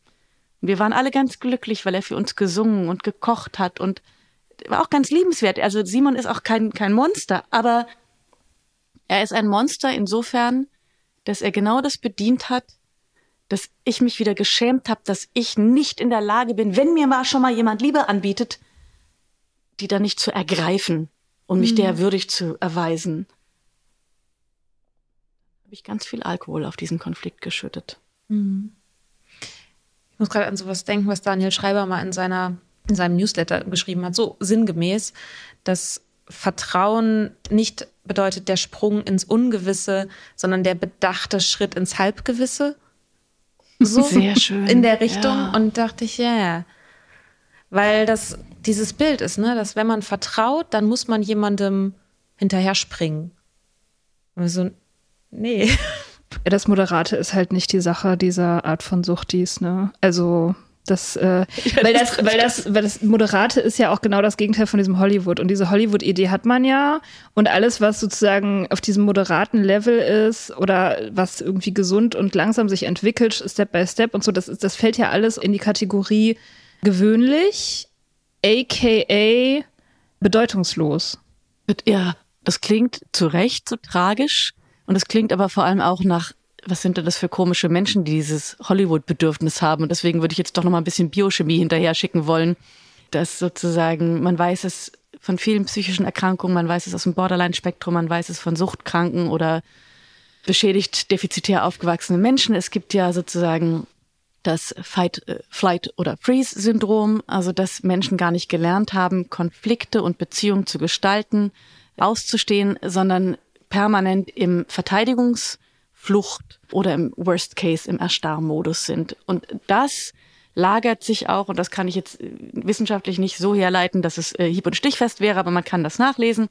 Und wir waren alle ganz glücklich, weil er für uns gesungen und gekocht hat und war auch ganz liebenswert. Also Simon ist auch kein, kein Monster, aber er ist ein Monster insofern, dass er genau das bedient hat, dass ich mich wieder geschämt habe, dass ich nicht in der Lage bin, wenn mir mal schon mal jemand Liebe anbietet, die dann nicht zu ergreifen und mich mhm. der würdig zu erweisen habe ich ganz viel Alkohol auf diesen Konflikt geschüttet. Mhm. Ich muss gerade an sowas denken, was Daniel Schreiber mal in seiner in seinem Newsletter geschrieben hat, so sinngemäß, dass Vertrauen nicht bedeutet der Sprung ins Ungewisse, sondern der bedachte Schritt ins Halbgewisse. So Sehr schön. In der Richtung. Ja. Und dachte ich, ja, yeah. weil das dieses Bild ist, ne, dass wenn man vertraut, dann muss man jemandem hinterher springen. Also, nee. Das Moderate ist halt nicht die Sache dieser Art von Suchtis, ne? Also das, äh, weil, das, weil, das, weil das Moderate ist ja auch genau das Gegenteil von diesem Hollywood. Und diese Hollywood-Idee hat man ja. Und alles, was sozusagen auf diesem moderaten Level ist oder was irgendwie gesund und langsam sich entwickelt, Step by Step und so, das, ist, das fällt ja alles in die Kategorie gewöhnlich, aka bedeutungslos. Ja, das klingt zu Recht so tragisch. Und es klingt aber vor allem auch nach, was sind denn das für komische Menschen, die dieses Hollywood-Bedürfnis haben? Und deswegen würde ich jetzt doch noch mal ein bisschen Biochemie hinterher schicken wollen, dass sozusagen, man weiß es von vielen psychischen Erkrankungen, man weiß es aus dem Borderline-Spektrum, man weiß es von Suchtkranken oder beschädigt defizitär aufgewachsene Menschen. Es gibt ja sozusagen das Fight, äh, Flight oder Freeze-Syndrom, also dass Menschen gar nicht gelernt haben, Konflikte und Beziehungen zu gestalten, auszustehen, sondern permanent im Verteidigungsflucht oder im Worst Case im Erstarrmodus sind. Und das lagert sich auch, und das kann ich jetzt äh, wissenschaftlich nicht so herleiten, dass es äh, hieb- und stichfest wäre, aber man kann das nachlesen.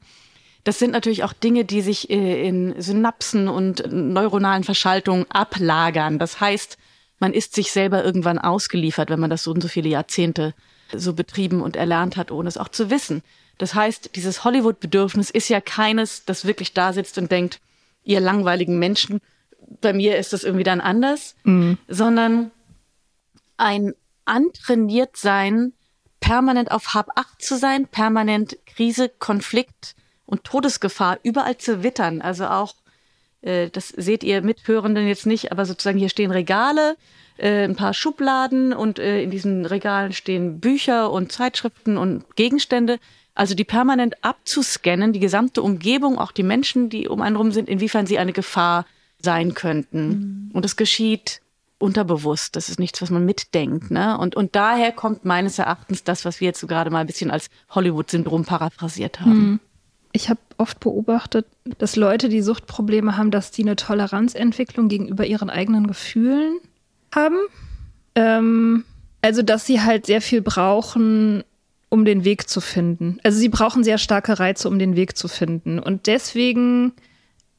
Das sind natürlich auch Dinge, die sich äh, in Synapsen und neuronalen Verschaltungen ablagern. Das heißt, man ist sich selber irgendwann ausgeliefert, wenn man das so und so viele Jahrzehnte so betrieben und erlernt hat, ohne es auch zu wissen. Das heißt, dieses Hollywood-Bedürfnis ist ja keines, das wirklich da sitzt und denkt, ihr langweiligen Menschen, bei mir ist das irgendwie dann anders, mhm. sondern ein antrainiert sein, permanent auf Hab-Acht zu sein, permanent Krise, Konflikt und Todesgefahr überall zu wittern. Also auch, äh, das seht ihr Mithörenden jetzt nicht, aber sozusagen hier stehen Regale, äh, ein paar Schubladen und äh, in diesen Regalen stehen Bücher und Zeitschriften und Gegenstände. Also die permanent abzuscannen, die gesamte Umgebung, auch die Menschen, die um einen rum sind, inwiefern sie eine Gefahr sein könnten. Mhm. Und es geschieht unterbewusst. Das ist nichts, was man mitdenkt. Ne? Und, und daher kommt meines Erachtens das, was wir jetzt so gerade mal ein bisschen als Hollywood-Syndrom paraphrasiert haben. Mhm. Ich habe oft beobachtet, dass Leute, die Suchtprobleme haben, dass die eine Toleranzentwicklung gegenüber ihren eigenen Gefühlen haben. Ähm, also, dass sie halt sehr viel brauchen, um den Weg zu finden. Also sie brauchen sehr starke Reize, um den Weg zu finden. Und deswegen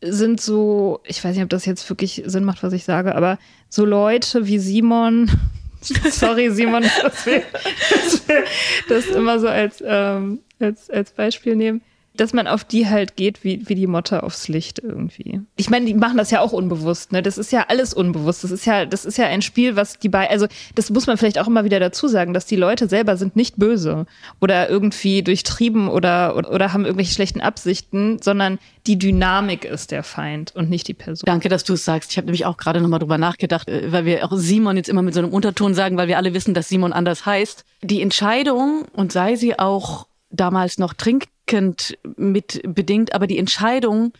sind so, ich weiß nicht, ob das jetzt wirklich Sinn macht, was ich sage, aber so Leute wie Simon, sorry Simon, dass wir das immer so als, ähm, als, als Beispiel nehmen, dass man auf die halt geht wie, wie die Motte aufs Licht irgendwie. Ich meine, die machen das ja auch unbewusst, ne? Das ist ja alles unbewusst. Das ist ja, das ist ja ein Spiel, was die bei, also das muss man vielleicht auch immer wieder dazu sagen, dass die Leute selber sind nicht böse oder irgendwie durchtrieben oder, oder, oder haben irgendwelche schlechten Absichten, sondern die Dynamik ist der Feind und nicht die Person. Danke, dass du es sagst. Ich habe nämlich auch gerade nochmal drüber nachgedacht, äh, weil wir auch Simon jetzt immer mit so einem Unterton sagen, weil wir alle wissen, dass Simon anders heißt. Die Entscheidung, und sei sie auch damals noch trinkend mit bedingt, aber die Entscheidung,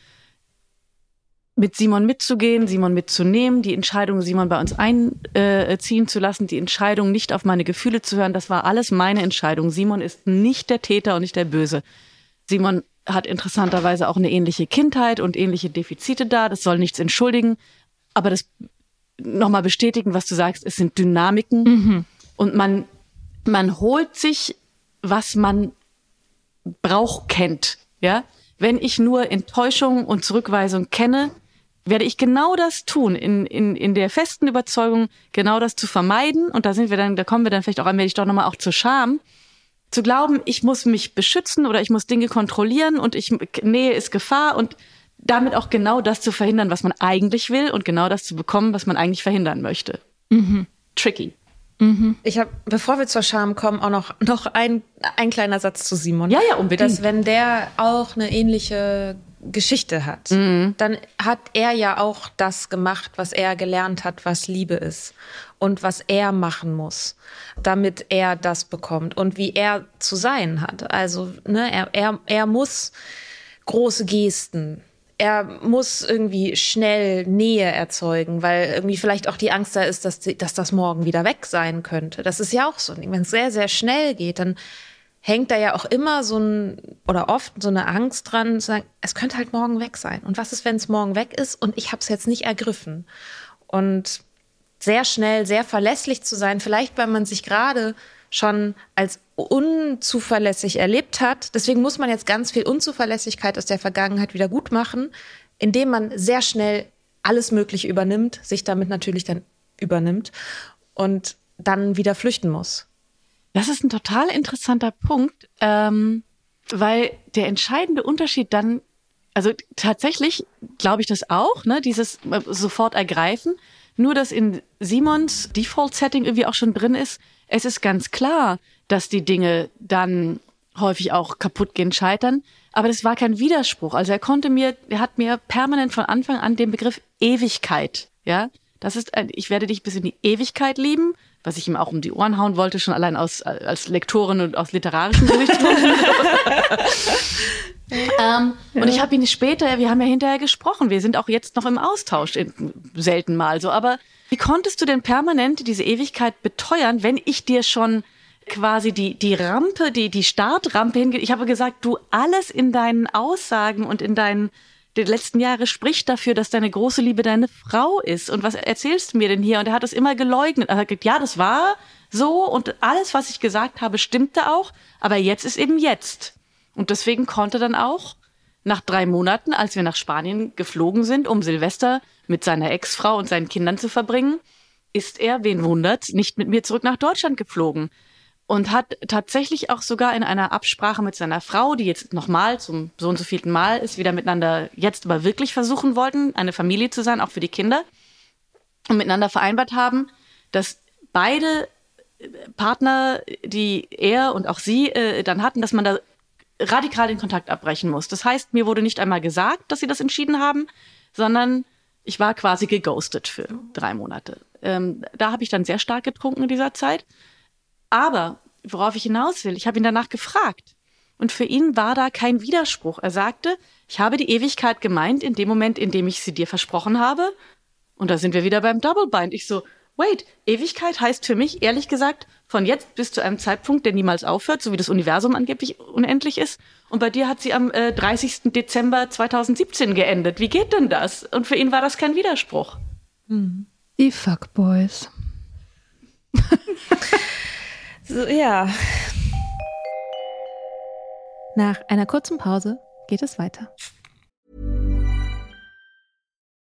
mit Simon mitzugehen, Simon mitzunehmen, die Entscheidung, Simon bei uns einziehen zu lassen, die Entscheidung, nicht auf meine Gefühle zu hören, das war alles meine Entscheidung. Simon ist nicht der Täter und nicht der Böse. Simon hat interessanterweise auch eine ähnliche Kindheit und ähnliche Defizite da. Das soll nichts entschuldigen, aber das nochmal bestätigen, was du sagst, es sind Dynamiken mhm. und man, man holt sich, was man braucht, kennt. Ja, wenn ich nur Enttäuschung und Zurückweisung kenne, werde ich genau das tun, in, in, in der festen Überzeugung, genau das zu vermeiden. Und da sind wir dann, da kommen wir dann vielleicht auch allmählich doch nochmal auch zur Scham. Zu glauben, ich muss mich beschützen oder ich muss Dinge kontrollieren und ich, Nähe ist Gefahr und damit auch genau das zu verhindern, was man eigentlich will und genau das zu bekommen, was man eigentlich verhindern möchte. Mhm. Tricky. Mhm. Ich habe, bevor wir zur Scham kommen, auch noch, noch ein, ein kleiner Satz zu Simon. Ja, ja, unbedingt. Dass wenn der auch eine ähnliche Geschichte hat, mhm. dann hat er ja auch das gemacht, was er gelernt hat, was Liebe ist und was er machen muss, damit er das bekommt und wie er zu sein hat. Also ne, er, er, er muss große Gesten er muss irgendwie schnell Nähe erzeugen, weil irgendwie vielleicht auch die Angst da ist, dass, dass das morgen wieder weg sein könnte. Das ist ja auch so. Wenn es sehr, sehr schnell geht, dann hängt da ja auch immer so ein oder oft so eine Angst dran, zu sagen, es könnte halt morgen weg sein. Und was ist, wenn es morgen weg ist und ich habe es jetzt nicht ergriffen? Und sehr schnell, sehr verlässlich zu sein, vielleicht weil man sich gerade schon als unzuverlässig erlebt hat. Deswegen muss man jetzt ganz viel Unzuverlässigkeit aus der Vergangenheit wieder gut machen, indem man sehr schnell alles Mögliche übernimmt, sich damit natürlich dann übernimmt und dann wieder flüchten muss. Das ist ein total interessanter Punkt, ähm, weil der entscheidende Unterschied dann, also tatsächlich glaube ich das auch, ne, dieses äh, sofort ergreifen, nur dass in Simons Default-Setting irgendwie auch schon drin ist, es ist ganz klar, dass die Dinge dann häufig auch kaputt gehen, scheitern. Aber das war kein Widerspruch. Also er konnte mir, er hat mir permanent von Anfang an den Begriff Ewigkeit, ja. Das ist, ein, ich werde dich bis in die Ewigkeit lieben, was ich ihm auch um die Ohren hauen wollte, schon allein aus, als Lektorin und aus literarischen Gesichtspunkten. ähm, ja. Und ich habe ihn später, wir haben ja hinterher gesprochen, wir sind auch jetzt noch im Austausch, selten mal so, aber wie konntest du denn permanent diese Ewigkeit beteuern, wenn ich dir schon quasi die, die Rampe, die, die Startrampe hinge... Ich habe gesagt, du alles in deinen Aussagen und in deinen die letzten Jahre spricht dafür, dass deine große Liebe deine Frau ist. Und was erzählst du mir denn hier? Und er hat es immer geleugnet. Er hat gesagt, ja, das war so und alles, was ich gesagt habe, stimmte auch. Aber jetzt ist eben jetzt. Und deswegen konnte dann auch nach drei Monaten, als wir nach Spanien geflogen sind, um Silvester mit seiner Ex-Frau und seinen Kindern zu verbringen, ist er, wen wundert, nicht mit mir zurück nach Deutschland geflogen und hat tatsächlich auch sogar in einer Absprache mit seiner Frau, die jetzt nochmal zum so und so vielten Mal ist, wieder miteinander jetzt aber wirklich versuchen wollten, eine Familie zu sein, auch für die Kinder, und miteinander vereinbart haben, dass beide Partner, die er und auch sie äh, dann hatten, dass man da radikal den Kontakt abbrechen muss. Das heißt, mir wurde nicht einmal gesagt, dass sie das entschieden haben, sondern ich war quasi geghostet für drei Monate. Ähm, da habe ich dann sehr stark getrunken in dieser Zeit. Aber worauf ich hinaus will, ich habe ihn danach gefragt. Und für ihn war da kein Widerspruch. Er sagte, ich habe die Ewigkeit gemeint in dem Moment, in dem ich sie dir versprochen habe. Und da sind wir wieder beim Double Bind. Ich so, wait, Ewigkeit heißt für mich ehrlich gesagt von jetzt bis zu einem Zeitpunkt, der niemals aufhört, so wie das Universum angeblich unendlich ist. Und bei dir hat sie am äh, 30. Dezember 2017 geendet. Wie geht denn das? Und für ihn war das kein Widerspruch. Hm. Die Fuckboys. so, ja. Nach einer kurzen Pause geht es weiter.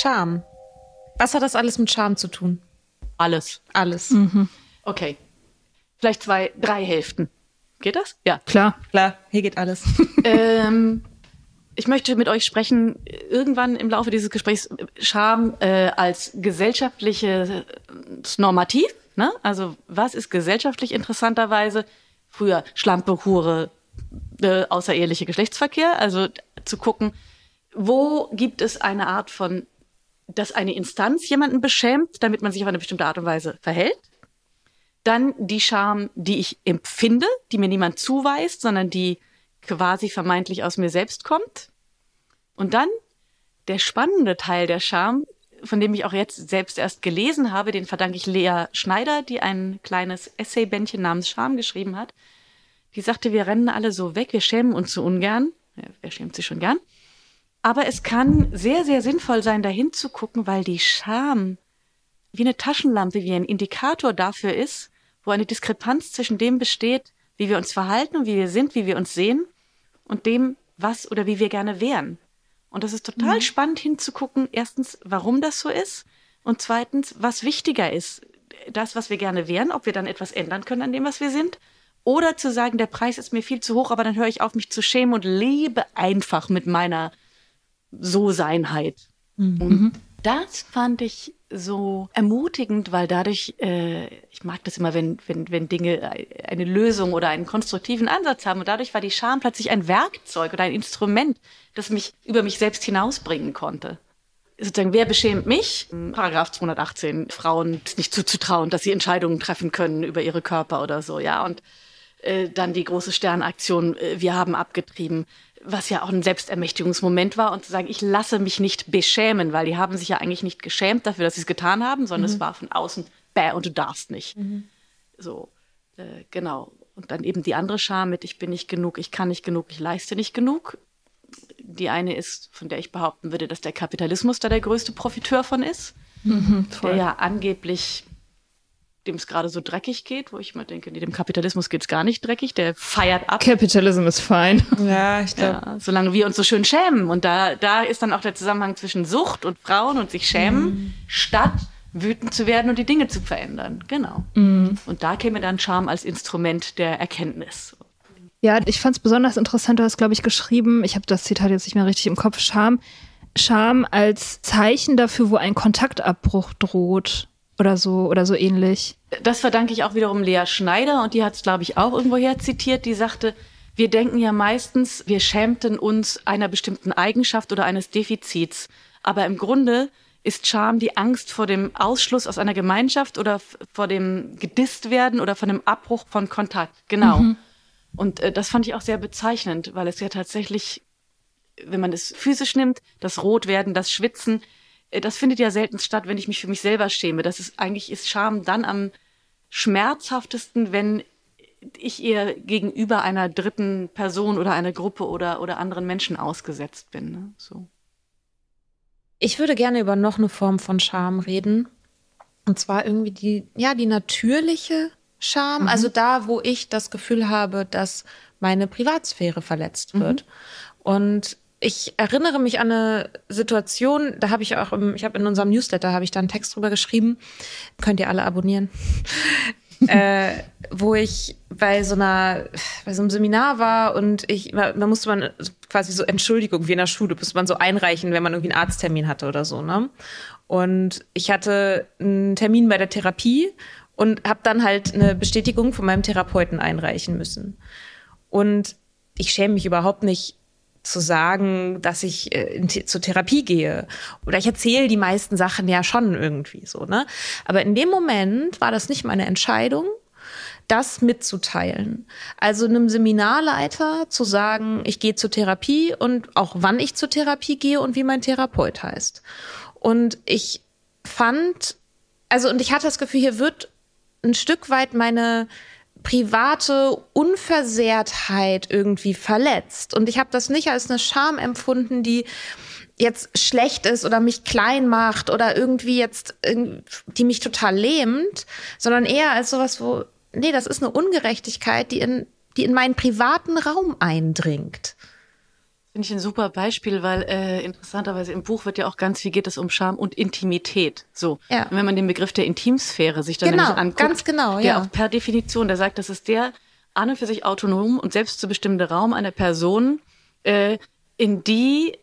Scham. Was hat das alles mit Scham zu tun? Alles. Alles. Okay. Vielleicht zwei, drei Hälften. Geht das? Ja. Klar. Klar, hier geht alles. ähm, ich möchte mit euch sprechen, irgendwann im Laufe dieses Gesprächs, Scham äh, als gesellschaftliches Normativ. Ne? Also was ist gesellschaftlich interessanterweise? Früher Schlampe, Hure, äh, außereheliche Geschlechtsverkehr. Also zu gucken, wo gibt es eine Art von, dass eine Instanz jemanden beschämt, damit man sich auf eine bestimmte Art und Weise verhält. Dann die Scham, die ich empfinde, die mir niemand zuweist, sondern die quasi vermeintlich aus mir selbst kommt. Und dann der spannende Teil der Scham, von dem ich auch jetzt selbst erst gelesen habe, den verdanke ich Lea Schneider, die ein kleines Essaybändchen namens Scham geschrieben hat. Die sagte, wir rennen alle so weg, wir schämen uns so ungern. Wer schämt sich schon gern? Aber es kann sehr, sehr sinnvoll sein, dahin zu gucken, weil die Scham wie eine Taschenlampe, wie ein Indikator dafür ist, wo eine Diskrepanz zwischen dem besteht, wie wir uns verhalten und wie wir sind, wie wir uns sehen und dem, was oder wie wir gerne wären. Und das ist total spannend hinzugucken, erstens, warum das so ist und zweitens, was wichtiger ist, das, was wir gerne wären, ob wir dann etwas ändern können an dem, was wir sind oder zu sagen, der Preis ist mir viel zu hoch, aber dann höre ich auf, mich zu schämen und lebe einfach mit meiner So-Seinheit. Und das fand ich so ermutigend, weil dadurch, äh, ich mag das immer, wenn, wenn, wenn Dinge eine Lösung oder einen konstruktiven Ansatz haben. Und dadurch war die Scham plötzlich ein Werkzeug oder ein Instrument, das mich über mich selbst hinausbringen konnte. Sozusagen, wer beschämt mich? Paragraph 218, Frauen nicht zuzutrauen, dass sie Entscheidungen treffen können über ihre Körper oder so, ja. Und äh, dann die große Sternaktion, äh, wir haben abgetrieben, was ja auch ein Selbstermächtigungsmoment war und zu sagen, ich lasse mich nicht beschämen, weil die haben sich ja eigentlich nicht geschämt dafür, dass sie es getan haben, sondern es war von außen, bäh, und du darfst nicht. So, äh, genau. Und dann eben die andere Scham mit, ich bin nicht genug, ich kann nicht genug, ich leiste nicht genug. Die eine ist, von der ich behaupten würde, dass der Kapitalismus da der größte Profiteur von ist, der ja angeblich dem es gerade so dreckig geht, wo ich immer denke, nee, dem Kapitalismus geht's gar nicht dreckig, der feiert ab. Capitalism ist fein. Ja, ich glaube. Ja, solange wir uns so schön schämen. Und da, da ist dann auch der Zusammenhang zwischen Sucht und Frauen und sich schämen, statt wütend zu werden und die Dinge zu verändern. Genau. Und da käme dann Charme als Instrument der Erkenntnis. Ja, ich fand es besonders interessant, du hast, glaube ich, geschrieben, ich habe das Zitat jetzt nicht mehr richtig im Kopf, Scham, Scham als Zeichen dafür, wo ein Kontaktabbruch droht oder so oder so ähnlich. Das verdanke ich auch wiederum Lea Schneider und die hat es, glaube ich, auch irgendwoher zitiert. Die sagte, wir denken ja meistens, wir schämten uns einer bestimmten Eigenschaft oder eines Defizits. Aber im Grunde ist Scham die Angst vor dem Ausschluss aus einer Gemeinschaft oder vor dem gedisst werden oder von dem Abbruch von Kontakt. Genau. Und äh, das fand ich auch sehr bezeichnend, weil es ja tatsächlich, wenn man es physisch nimmt, das Rotwerden, das Schwitzen, das findet ja selten statt, wenn ich mich für mich selber schäme. Das ist eigentlich ist Scham dann am schmerzhaftesten, wenn ich ihr gegenüber einer dritten Person oder einer Gruppe oder oder anderen Menschen ausgesetzt bin. Ne? So. Ich würde gerne über noch eine Form von Scham reden. Und zwar irgendwie die, ja, die natürliche Scham. Also da, wo ich das Gefühl habe, dass meine Privatsphäre verletzt wird. Und ich erinnere mich an eine Situation, da habe ich auch, im, ich habe in unserem Newsletter, habe ich da einen Text drüber geschrieben. Könnt ihr alle abonnieren. äh, wo ich bei so einer, bei so einem Seminar war und ich, da musste man quasi so Entschuldigung wie in der Schule, musste man so einreichen, wenn man irgendwie einen Arzttermin hatte oder so, ne? Und ich hatte einen Termin bei der Therapie und habe dann halt eine Bestätigung von meinem Therapeuten einreichen müssen. Und ich schäme mich überhaupt nicht zu sagen, dass ich äh, zur Therapie gehe. Oder ich erzähle die meisten Sachen ja schon irgendwie so, ne? Aber in dem Moment war das nicht meine Entscheidung. das mitzuteilen. Also einem Seminarleiter zu sagen, ich gehe zur Therapie und auch wann ich zur Therapie gehe und wie mein Therapeut heißt. Und ich fand, also und ich hatte das Gefühl, hier wird ein Stück weit meine private Unversehrtheit irgendwie verletzt. Und ich habe das nicht als eine Scham empfunden, die jetzt schlecht ist oder mich klein macht oder irgendwie jetzt, die mich total lähmt, sondern eher als sowas, wo, nee, das ist eine Ungerechtigkeit, die in, die in meinen privaten Raum eindringt. Finde ich ein super Beispiel, weil äh, interessanterweise im Buch wird ja auch ganz viel geht es um Scham und Intimität. So. Ja. Und wenn man den Begriff der Intimsphäre sich dann genau, nämlich anguckt, ganz genau, der ja. auch per Definition, der sagt, das ist der an und für sich autonom und selbstbestimmende Raum einer Person, äh, in die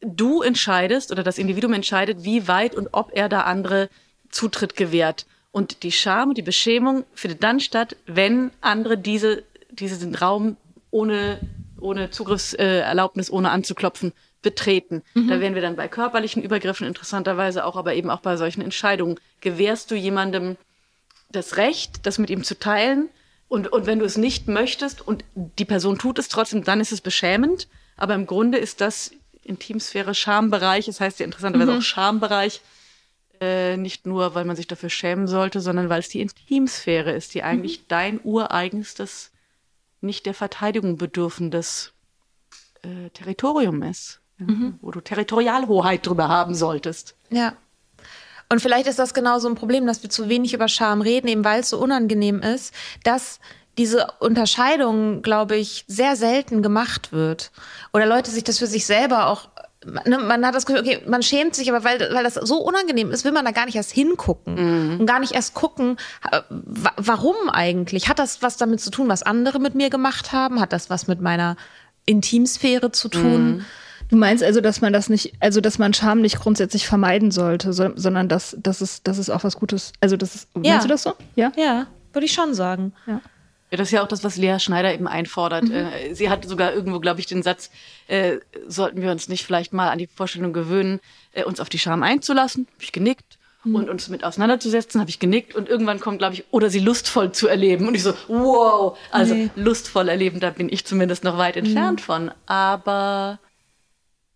du entscheidest oder das Individuum entscheidet, wie weit und ob er da andere Zutritt gewährt. Und die Scham und die Beschämung findet dann statt, wenn andere diese, diesen Raum ohne ohne Zugriffserlaubnis, ohne anzuklopfen, betreten. Mhm. Da wären wir dann bei körperlichen Übergriffen interessanterweise auch, aber eben auch bei solchen Entscheidungen. Gewährst du jemandem das Recht, das mit ihm zu teilen? Und, und wenn du es nicht möchtest und die Person tut es trotzdem, dann ist es beschämend. Aber im Grunde ist das Intimsphäre Schambereich, das heißt ja interessanterweise mhm. auch Schambereich, äh, nicht nur, weil man sich dafür schämen sollte, sondern weil es die Intimsphäre ist, die eigentlich mhm. dein ureigenstes nicht der Verteidigung bedürfendes äh, Territorium ist, mhm. wo du Territorialhoheit drüber haben solltest. Ja. Und vielleicht ist das genau so ein Problem, dass wir zu wenig über Scham reden, eben weil es so unangenehm ist, dass diese Unterscheidung, glaube ich, sehr selten gemacht wird. Oder Leute sich das für sich selber auch Ne, man hat das Gefühl, okay, man schämt sich, aber weil, weil das so unangenehm ist, will man da gar nicht erst hingucken mhm. und gar nicht erst gucken, warum eigentlich? Hat das was damit zu tun, was andere mit mir gemacht haben? Hat das was mit meiner Intimsphäre zu tun? Mhm. Du meinst also, dass man das nicht, also dass man Scham nicht grundsätzlich vermeiden sollte, so, sondern dass, dass, es, dass es auch was Gutes, also das ist, ja. meinst du das so? Ja, ja würde ich schon sagen. Ja. Ja, das ist ja auch das, was Lea Schneider eben einfordert. Mhm. Äh, sie hat sogar irgendwo, glaube ich, den Satz, äh, sollten wir uns nicht vielleicht mal an die Vorstellung gewöhnen, äh, uns auf die Scham einzulassen. Habe ich genickt. Mhm. Und uns mit auseinanderzusetzen, habe ich genickt. Und irgendwann kommt, glaube ich, oder sie lustvoll zu erleben. Und ich so, wow. Also nee. lustvoll erleben, da bin ich zumindest noch weit entfernt mhm. von. Aber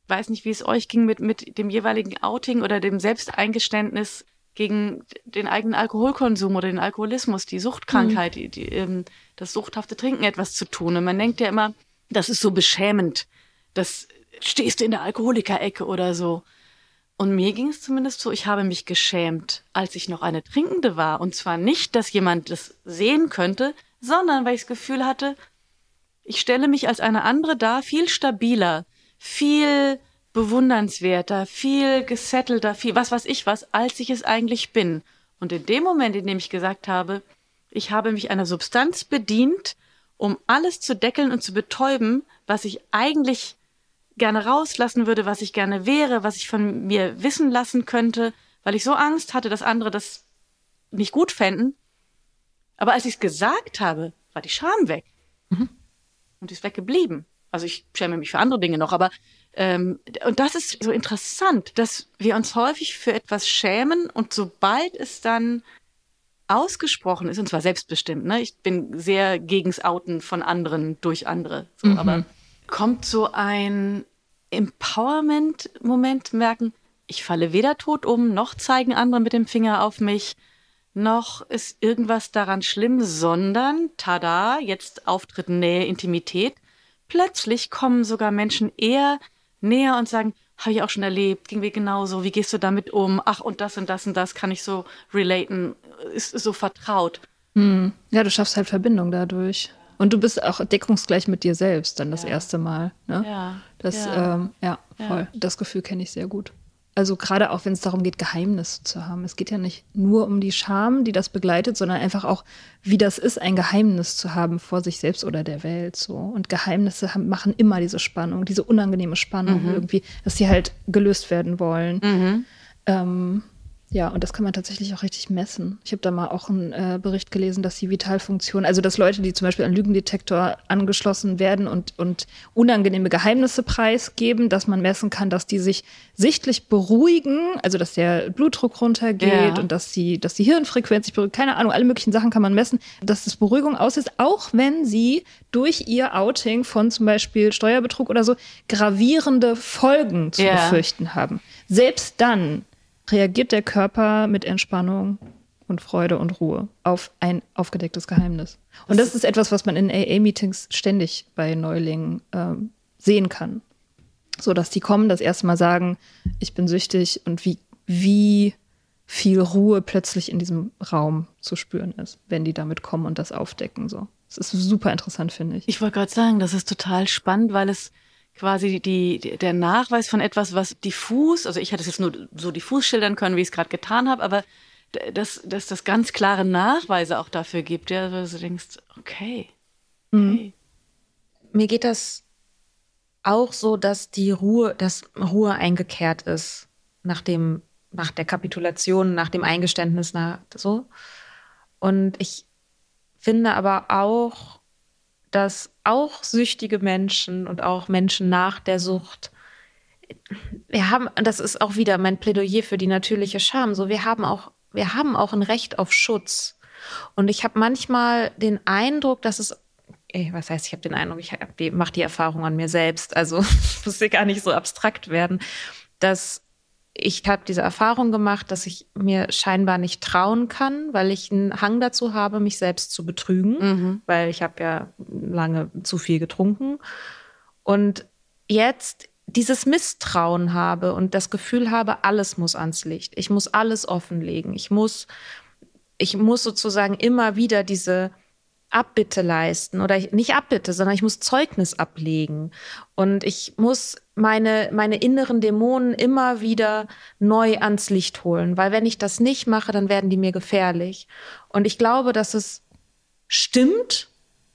weiß nicht, wie es euch ging mit, mit dem jeweiligen Outing oder dem Selbsteingeständnis gegen den eigenen Alkoholkonsum oder den Alkoholismus, die Suchtkrankheit, mhm. die, die, ähm, das suchthafte Trinken etwas zu tun. Und man denkt ja immer, das ist so beschämend. Das stehst du in der Alkoholikerecke oder so. Und mir ging es zumindest so, ich habe mich geschämt, als ich noch eine Trinkende war. Und zwar nicht, dass jemand das sehen könnte, sondern weil ich das Gefühl hatte, ich stelle mich als eine andere dar, viel stabiler, viel bewundernswerter, viel gesettelter, viel was weiß ich was, als ich es eigentlich bin. Und in dem Moment, in dem ich gesagt habe, ich habe mich einer Substanz bedient, um alles zu deckeln und zu betäuben, was ich eigentlich gerne rauslassen würde, was ich gerne wäre, was ich von mir wissen lassen könnte, weil ich so Angst hatte, dass andere das nicht gut fänden. Aber als ich es gesagt habe, war die Scham weg. Mhm. Und die ist weggeblieben. Also ich schäme mich für andere Dinge noch, aber ähm, und das ist so interessant, dass wir uns häufig für etwas schämen und sobald es dann ausgesprochen ist, und zwar selbstbestimmt, ne? ich bin sehr gegens Outen von anderen durch andere, so, mhm. aber kommt so ein Empowerment-Moment, merken, ich falle weder tot um, noch zeigen andere mit dem Finger auf mich, noch ist irgendwas daran schlimm, sondern, tada, jetzt Auftritt, Nähe, Intimität. Plötzlich kommen sogar Menschen eher näher und sagen, habe ich auch schon erlebt, ging mir genauso, wie gehst du damit um? Ach, und das und das und das kann ich so relaten, ist, so vertraut. Hm. Ja, du schaffst halt Verbindung dadurch. Und du bist auch deckungsgleich mit dir selbst dann das ja. erste Mal. Ne? Ja. Das, ja. Ähm, ja, voll. Ja. Das Gefühl kenne ich sehr gut. Also gerade auch, wenn es darum geht, Geheimnisse zu haben. Es geht ja nicht nur um die Scham, die das begleitet, sondern einfach auch, wie das ist, ein Geheimnis zu haben vor sich selbst oder der Welt. So. Und Geheimnisse haben, machen immer diese Spannung, diese unangenehme Spannung mhm. irgendwie, dass sie halt gelöst werden wollen. Mhm. Ähm, Ja, und das kann man tatsächlich auch richtig messen. Ich habe da mal auch einen äh, Bericht gelesen, dass die Vitalfunktion, also dass Leute, die zum Beispiel an Lügendetektor angeschlossen werden und, und unangenehme Geheimnisse preisgeben, dass man messen kann, dass die sich sichtlich beruhigen, also dass der Blutdruck runtergeht Ja. und dass die, dass die Hirnfrequenz sich beruhigt, keine Ahnung, alle möglichen Sachen kann man messen, dass das Beruhigung aus ist, auch wenn sie durch ihr Outing von zum Beispiel Steuerbetrug oder so gravierende Folgen zu Ja. befürchten haben. Selbst dann reagiert der Körper mit Entspannung und Freude und Ruhe auf ein aufgedecktes Geheimnis. Und das ist etwas, was man in AA-Meetings ständig bei Neulingen ähm, sehen kann. So dass die kommen, das erste Mal sagen, ich bin süchtig und wie, wie viel Ruhe plötzlich in diesem Raum zu spüren ist, wenn die damit kommen und das aufdecken. So. Das ist super interessant, finde ich. Ich wollte gerade sagen, das ist total spannend, weil es quasi die, der Nachweis von etwas, was diffus, also ich hätte es jetzt nur so diffus schildern können, wie ich es gerade getan habe, aber dass, dass das ganz klare Nachweise auch dafür gibt, ja, wo du denkst, okay. okay. Mir geht das auch so, dass die Ruhe, dass Ruhe eingekehrt ist nach dem, nach der Kapitulation, nach dem Eingeständnis, nach so. Und ich finde aber auch, dass auch süchtige Menschen und auch Menschen nach der Sucht, wir haben, das ist auch wieder mein Plädoyer für die natürliche Scham, so wir haben auch, wir haben auch ein Recht auf Schutz. Und ich habe manchmal den Eindruck, dass es Ey, was heißt, ich habe den Eindruck, ich mache die Erfahrung an mir selbst. Also muss ja gar nicht so abstrakt werden, dass ich habe diese Erfahrung gemacht, dass ich mir scheinbar nicht trauen kann, weil ich einen Hang dazu habe, mich selbst zu betrügen, weil ich habe ja lange zu viel getrunken. Und jetzt dieses Misstrauen habe und das Gefühl habe, alles muss ans Licht. Ich muss alles offenlegen. Ich muss, ich muss sozusagen immer wieder diese Abbitte leisten oder ich, nicht Abbitte, sondern ich muss Zeugnis ablegen und ich muss meine meine inneren Dämonen immer wieder neu ans Licht holen, weil wenn ich das nicht mache, dann werden die mir gefährlich. Und ich glaube, dass es stimmt,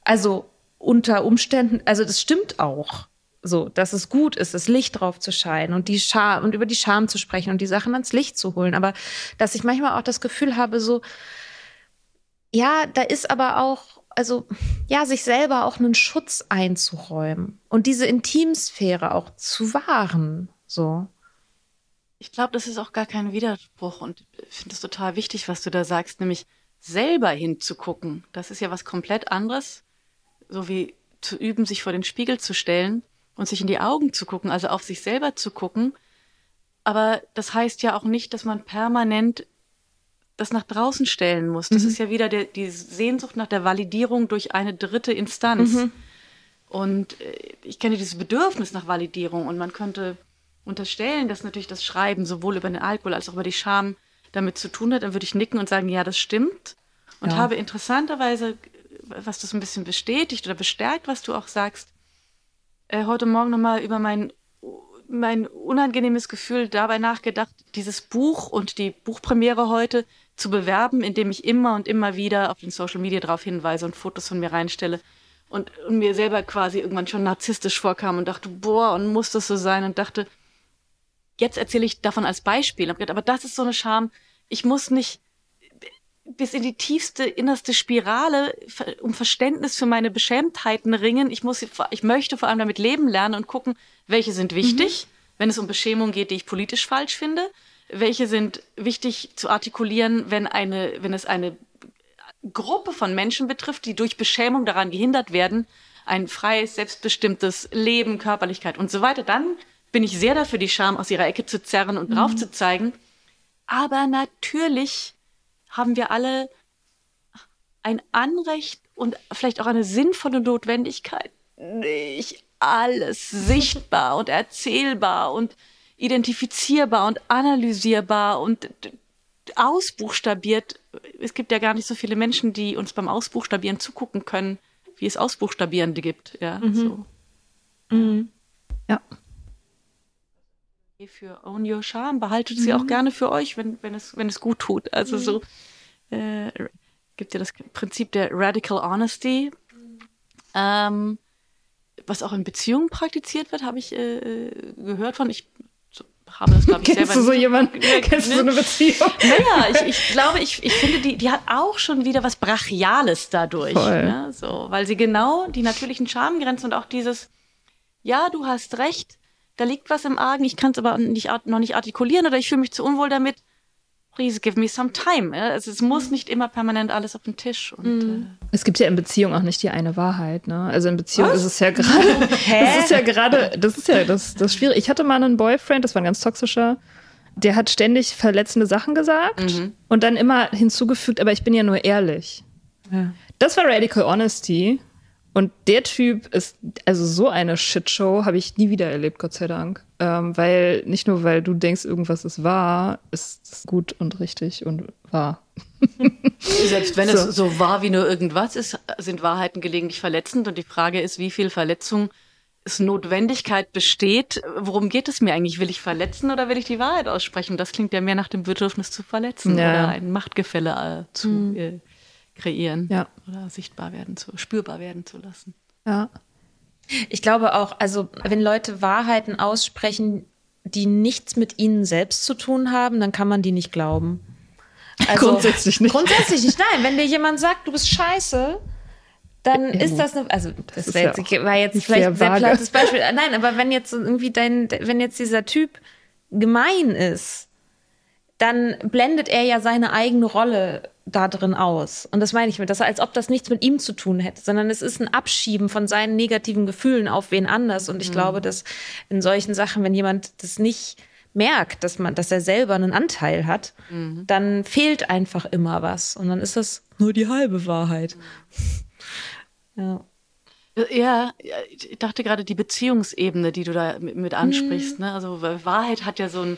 also unter Umständen, also das stimmt auch. So, dass es gut ist, das Licht drauf zu scheinen und die Scham und über die Scham zu sprechen und die Sachen ans Licht zu holen. Aber dass ich manchmal auch das Gefühl habe, so, ja, da ist aber auch, also ja, sich selber auch einen Schutz einzuräumen und diese Intimsphäre auch zu wahren. So. Ich glaube, das ist auch gar kein Widerspruch und ich finde es total wichtig, was du da sagst, nämlich selber hinzugucken. Das ist ja was komplett anderes, so wie zu üben, sich vor den Spiegel zu stellen und sich in die Augen zu gucken, also auf sich selber zu gucken. Aber das heißt ja auch nicht, dass man permanent das nach draußen stellen muss. Das ist ja wieder der, die Sehnsucht nach der Validierung durch eine dritte Instanz. Und äh, ich kenne dieses Bedürfnis nach Validierung und man könnte unterstellen, dass natürlich das Schreiben sowohl über den Alkohol als auch über die Scham damit zu tun hat, dann würde ich nicken und sagen, ja, das stimmt. Und habe interessanterweise, was das ein bisschen bestätigt oder bestärkt, was du auch sagst, äh, heute Morgen nochmal über mein, mein unangenehmes Gefühl dabei nachgedacht, dieses Buch und die Buchpremiere heute zu bewerben, indem ich immer und immer wieder auf den Social Media darauf hinweise und Fotos von mir reinstelle. Und, und mir selber quasi irgendwann schon narzisstisch vorkam und dachte, boah, und muss das so sein? Und dachte, jetzt erzähle ich davon als Beispiel. Gedacht, Aber das ist so eine Scham. Ich muss nicht bis in die tiefste, innerste Spirale um Verständnis für meine Beschämtheiten ringen. Ich muss, ich möchte vor allem damit leben lernen und gucken, welche sind wichtig, wenn es um Beschämung geht, die ich politisch falsch finde. Welche sind wichtig zu artikulieren, wenn eine, wenn es eine Gruppe von Menschen betrifft, die durch Beschämung daran gehindert werden, ein freies, selbstbestimmtes Leben, Körperlichkeit und so weiter, dann bin ich sehr dafür, die Scham aus ihrer Ecke zu zerren und drauf zu zeigen. Aber natürlich haben wir alle ein Anrecht und vielleicht auch eine sinnvolle Notwendigkeit, nicht alles sichtbar und erzählbar und identifizierbar und analysierbar und ausbuchstabiert. Es gibt ja gar nicht so viele Menschen, die uns beim Ausbuchstabieren zugucken können, wie es Ausbuchstabierende gibt. Ja, so. Ja. Für Own Your Charm behaltet sie auch gerne für euch, wenn, wenn, es, wenn es gut tut. Also so äh, gibt ja das Prinzip der Radical Honesty, ähm, was auch in Beziehungen praktiziert wird, habe ich äh, gehört von. Ich habe das, glaube ich, Kennst selber. du so jemanden? Kennst du so eine Beziehung? Naja, ich, ich glaube, ich, ich finde, die, die hat auch schon wieder was Brachiales dadurch. Ne? So, weil sie genau die natürlichen Schamgrenzen und auch dieses, ja, du hast recht, da liegt was im Argen, ich kann es aber nicht, noch nicht artikulieren oder ich fühle mich zu unwohl damit. Please give me some time. Ja? Also, es muss nicht immer permanent alles auf den Tisch. Und, äh, Es gibt ja in Beziehung auch nicht die eine Wahrheit, ne? Also in Beziehung ist es ja gerade, das ist ja gerade, das ist ja das, das schwierig. Ich hatte mal einen Boyfriend, das war ein ganz toxischer, der hat ständig verletzende Sachen gesagt und dann immer hinzugefügt, aber ich bin ja nur ehrlich. Das war Radical Honesty. Und der Typ ist, also so eine Shitshow habe ich nie wieder erlebt, Gott sei Dank. Ähm, weil, nicht nur weil du denkst, irgendwas ist wahr, ist es gut und richtig und wahr. Selbst wenn So. es so wahr wie nur irgendwas ist, sind Wahrheiten gelegentlich verletzend. Und die Frage ist, wie viel Verletzung es Notwendigkeit besteht. Worum geht es mir eigentlich? Will ich verletzen oder will ich die Wahrheit aussprechen? Das klingt ja mehr nach dem Bedürfnis zu verletzen Ja. oder ein Machtgefälle äh, zu äh, kreieren Ja. oder sichtbar werden zu, spürbar werden zu lassen. Ja. Ich glaube auch, also wenn Leute Wahrheiten aussprechen, die nichts mit ihnen selbst zu tun haben, dann kann man die nicht glauben. Also, Grundsätzlich nicht. Grundsätzlich nicht. Nein, wenn dir jemand sagt, du bist scheiße, dann Ja, ist gut. das eine, also das ist ja jetzt, auch war jetzt vielleicht ein sehr vage. plattes Beispiel. Nein, aber wenn jetzt irgendwie dein, wenn jetzt dieser Typ gemein ist, dann blendet er ja seine eigene Rolle da drin aus. Und das meine ich mit, das als ob das nichts mit ihm zu tun hätte, sondern es ist ein Abschieben von seinen negativen Gefühlen auf wen anders. Und ich glaube, dass in solchen Sachen, wenn jemand das nicht merkt, dass man, dass er selber einen Anteil hat, dann fehlt einfach immer was. Und dann ist das nur die halbe Wahrheit. Ja. Äh, Ja, ja, ich dachte gerade die Beziehungsebene, die du da mit, ansprichst. Ne? Also Wahrheit hat ja so ein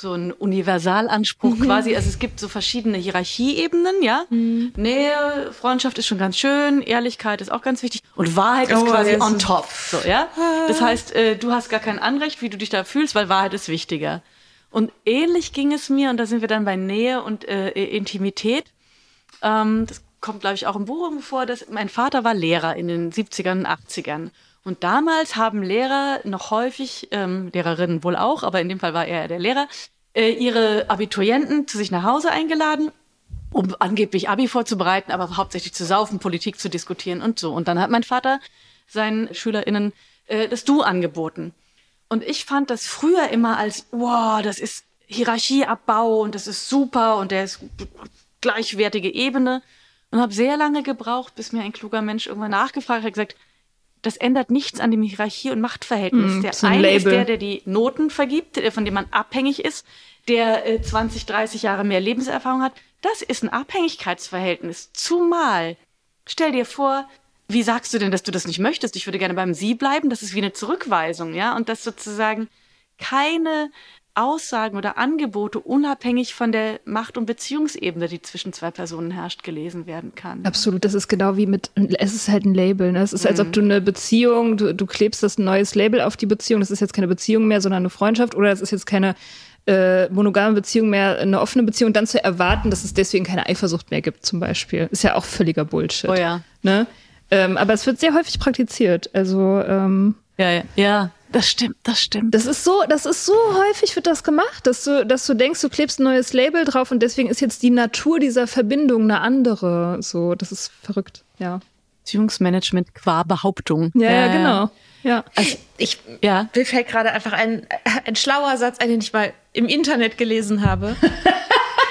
so ein Universalanspruch quasi. Also es gibt so verschiedene Hierarchieebenen, ja. Nähe, Freundschaft ist schon ganz schön, Ehrlichkeit ist auch ganz wichtig und Wahrheit ist Oh, quasi on ist- top, so ja. Das heißt, äh, du hast gar kein Anrecht, wie du dich da fühlst, weil Wahrheit ist wichtiger. Und ähnlich ging es mir und da sind wir dann bei Nähe und äh, Intimität. Ähm, das kommt, glaube ich, auch im Buch vor. Dass mein Vater war Lehrer in den 70ern und 80ern. Und damals haben Lehrer noch häufig, ähm, Lehrerinnen wohl auch, aber in dem Fall war er der Lehrer, äh, ihre Abiturienten zu sich nach Hause eingeladen, um angeblich Abi vorzubereiten, aber hauptsächlich zu saufen, Politik zu diskutieren und so. Und dann hat mein Vater seinen SchülerInnen äh, das Du angeboten. Und ich fand das früher immer als, wow, das ist Hierarchieabbau und das ist super und der ist gleichwertige Ebene. Und habe sehr lange gebraucht, bis mir ein kluger Mensch irgendwann nachgefragt hat, gesagt, das ändert nichts an dem Hierarchie- und Machtverhältnis. Mm, der so ein eine ist Label. der, der die Noten vergibt, der, von dem man abhängig ist, der äh, 20, 30 Jahre mehr Lebenserfahrung hat. Das ist ein Abhängigkeitsverhältnis. Zumal, stell dir vor, wie sagst du denn, dass du das nicht möchtest? Ich würde gerne beim Sie bleiben. Das ist wie eine Zurückweisung, ja. Und dass sozusagen keine Aussagen oder Angebote unabhängig von der Macht- und Beziehungsebene, die zwischen zwei Personen herrscht, gelesen werden kann. Absolut, das ist genau wie mit, es ist halt ein Label. Ne? Es ist, als ob du eine Beziehung, du, du klebst das ein neues Label auf die Beziehung. Das ist jetzt keine Beziehung mehr, sondern eine Freundschaft. Oder es ist jetzt keine äh, monogame Beziehung mehr, eine offene Beziehung. Dann zu erwarten, dass es deswegen keine Eifersucht mehr gibt, zum Beispiel, ist ja auch völliger Bullshit. Oh ja. Ne? Ähm, aber es wird sehr häufig praktiziert. Also ähm, Ja, ja, ja, das stimmt, das stimmt. das ist so, das ist so häufig wird das gemacht, dass du, dass du denkst, du klebst ein neues Label drauf und deswegen ist jetzt die Natur dieser Verbindung eine andere. So, das ist verrückt. Ja. Beziehungsmanagement qua Behauptung. Ja, ja, genau. Ja. Ich, Ja. mir fällt gerade einfach ein, ein schlauer Satz ein, den ich mal im Internet gelesen habe.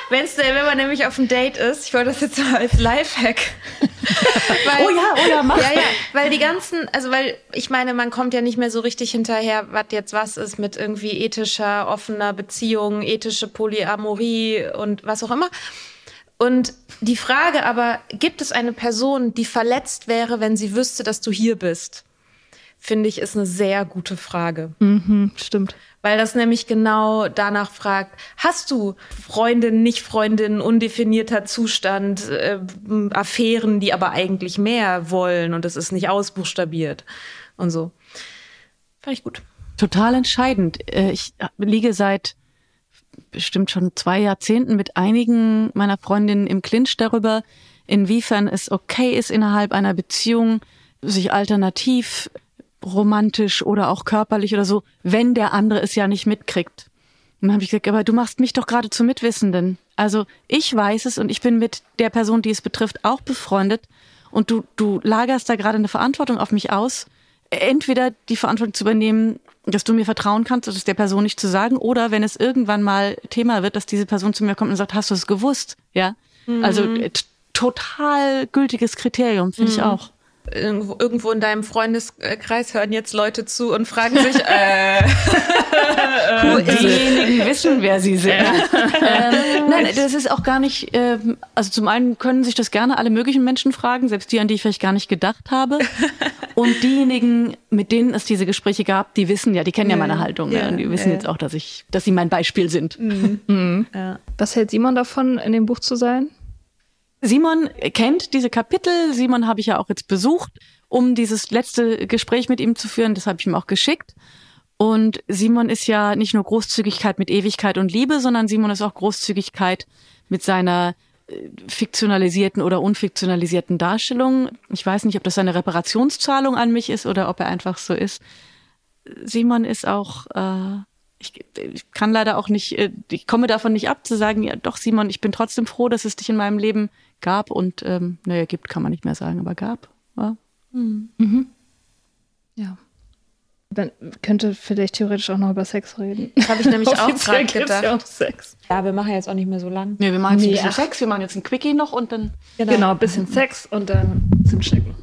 Wenn's, wenn man nämlich auf einem Date ist, ich wollte das jetzt mal als Lifehack. weil, Oh ja, oh ja, mach. Ja, ja, weil die ganzen, also weil ich meine, man kommt ja nicht mehr so richtig hinterher, was jetzt was ist mit irgendwie ethischer, offener Beziehung, ethische Polyamorie und was auch immer. Und die Frage aber, gibt es eine Person, die verletzt wäre, wenn sie wüsste, dass du hier bist? Finde ich, ist eine sehr gute Frage. Mhm, stimmt. Weil das nämlich genau danach fragt, hast du Freundin, nicht Freundin, undefinierter Zustand, äh, Affären, die aber eigentlich mehr wollen und es ist nicht ausbuchstabiert und so. Fand ich gut. Total entscheidend. Äh, Ich liege seit bestimmt schon zwei Jahrzehnten mit einigen meiner Freundinnen im Clinch darüber, inwiefern es okay ist, innerhalb einer Beziehung sich alternativ romantisch oder auch körperlich oder so, wenn der andere es ja nicht mitkriegt. Und dann habe ich gesagt, aber du machst mich doch gerade zum Mitwissenden. Also ich weiß es und ich bin mit der Person, die es betrifft, auch befreundet. Und du, du lagerst da gerade eine Verantwortung auf mich aus. Entweder die Verantwortung zu übernehmen, dass du mir vertrauen kannst, das der Person nicht zu sagen, oder wenn es irgendwann mal Thema wird, dass diese Person zu mir kommt und sagt, hast du es gewusst? Ja. Mhm. Also total gültiges Kriterium, finde mhm. ich auch irgendwo, irgendwo in deinem Freundeskreis hören jetzt Leute zu und fragen sich, äh, diejenigen wissen, wer sie sind. ähm, nein, das ist auch gar nicht, ähm, also zum einen können sich das gerne alle möglichen Menschen fragen, selbst die, an die ich vielleicht gar nicht gedacht habe. Und diejenigen, mit denen es diese Gespräche gab, die wissen ja, die kennen ja, meine Haltung. Ja, und die wissen ja. jetzt auch, dass ich, dass sie mein Beispiel sind. Mhm. Mhm. Ja. Was hält Simon davon, in dem Buch zu sein? Simon kennt diese Kapitel. Simon habe ich ja auch jetzt besucht, um dieses letzte Gespräch mit ihm zu führen. Das habe ich ihm auch geschickt. Und Simon ist ja nicht nur Großzügigkeit mit Ewigkeit und Liebe, sondern Simon ist auch Großzügigkeit mit seiner äh, fiktionalisierten oder unfiktionalisierten Darstellung. Ich weiß nicht, ob das eine Reparationszahlung an mich ist oder ob er einfach so ist. Simon ist auch äh, ich, ich kann leider auch nicht, äh, ich komme davon nicht ab zu sagen, ja doch Simon, ich bin trotzdem froh, dass es dich in meinem Leben gab und ähm, naja, gibt kann man nicht mehr sagen, aber gab. Ja. Mhm. Mhm. ja. Man könnte vielleicht theoretisch auch noch über Sex reden. Das habe ich nämlich auch gerade gedacht. Ja, auch Sex. ja, wir machen jetzt auch nicht mehr so lang. Nee, wir machen jetzt nee, ein bisschen ach. Sex, wir machen jetzt ein Quickie noch und dann. Genau, genau ein bisschen Sex und dann zum Checken.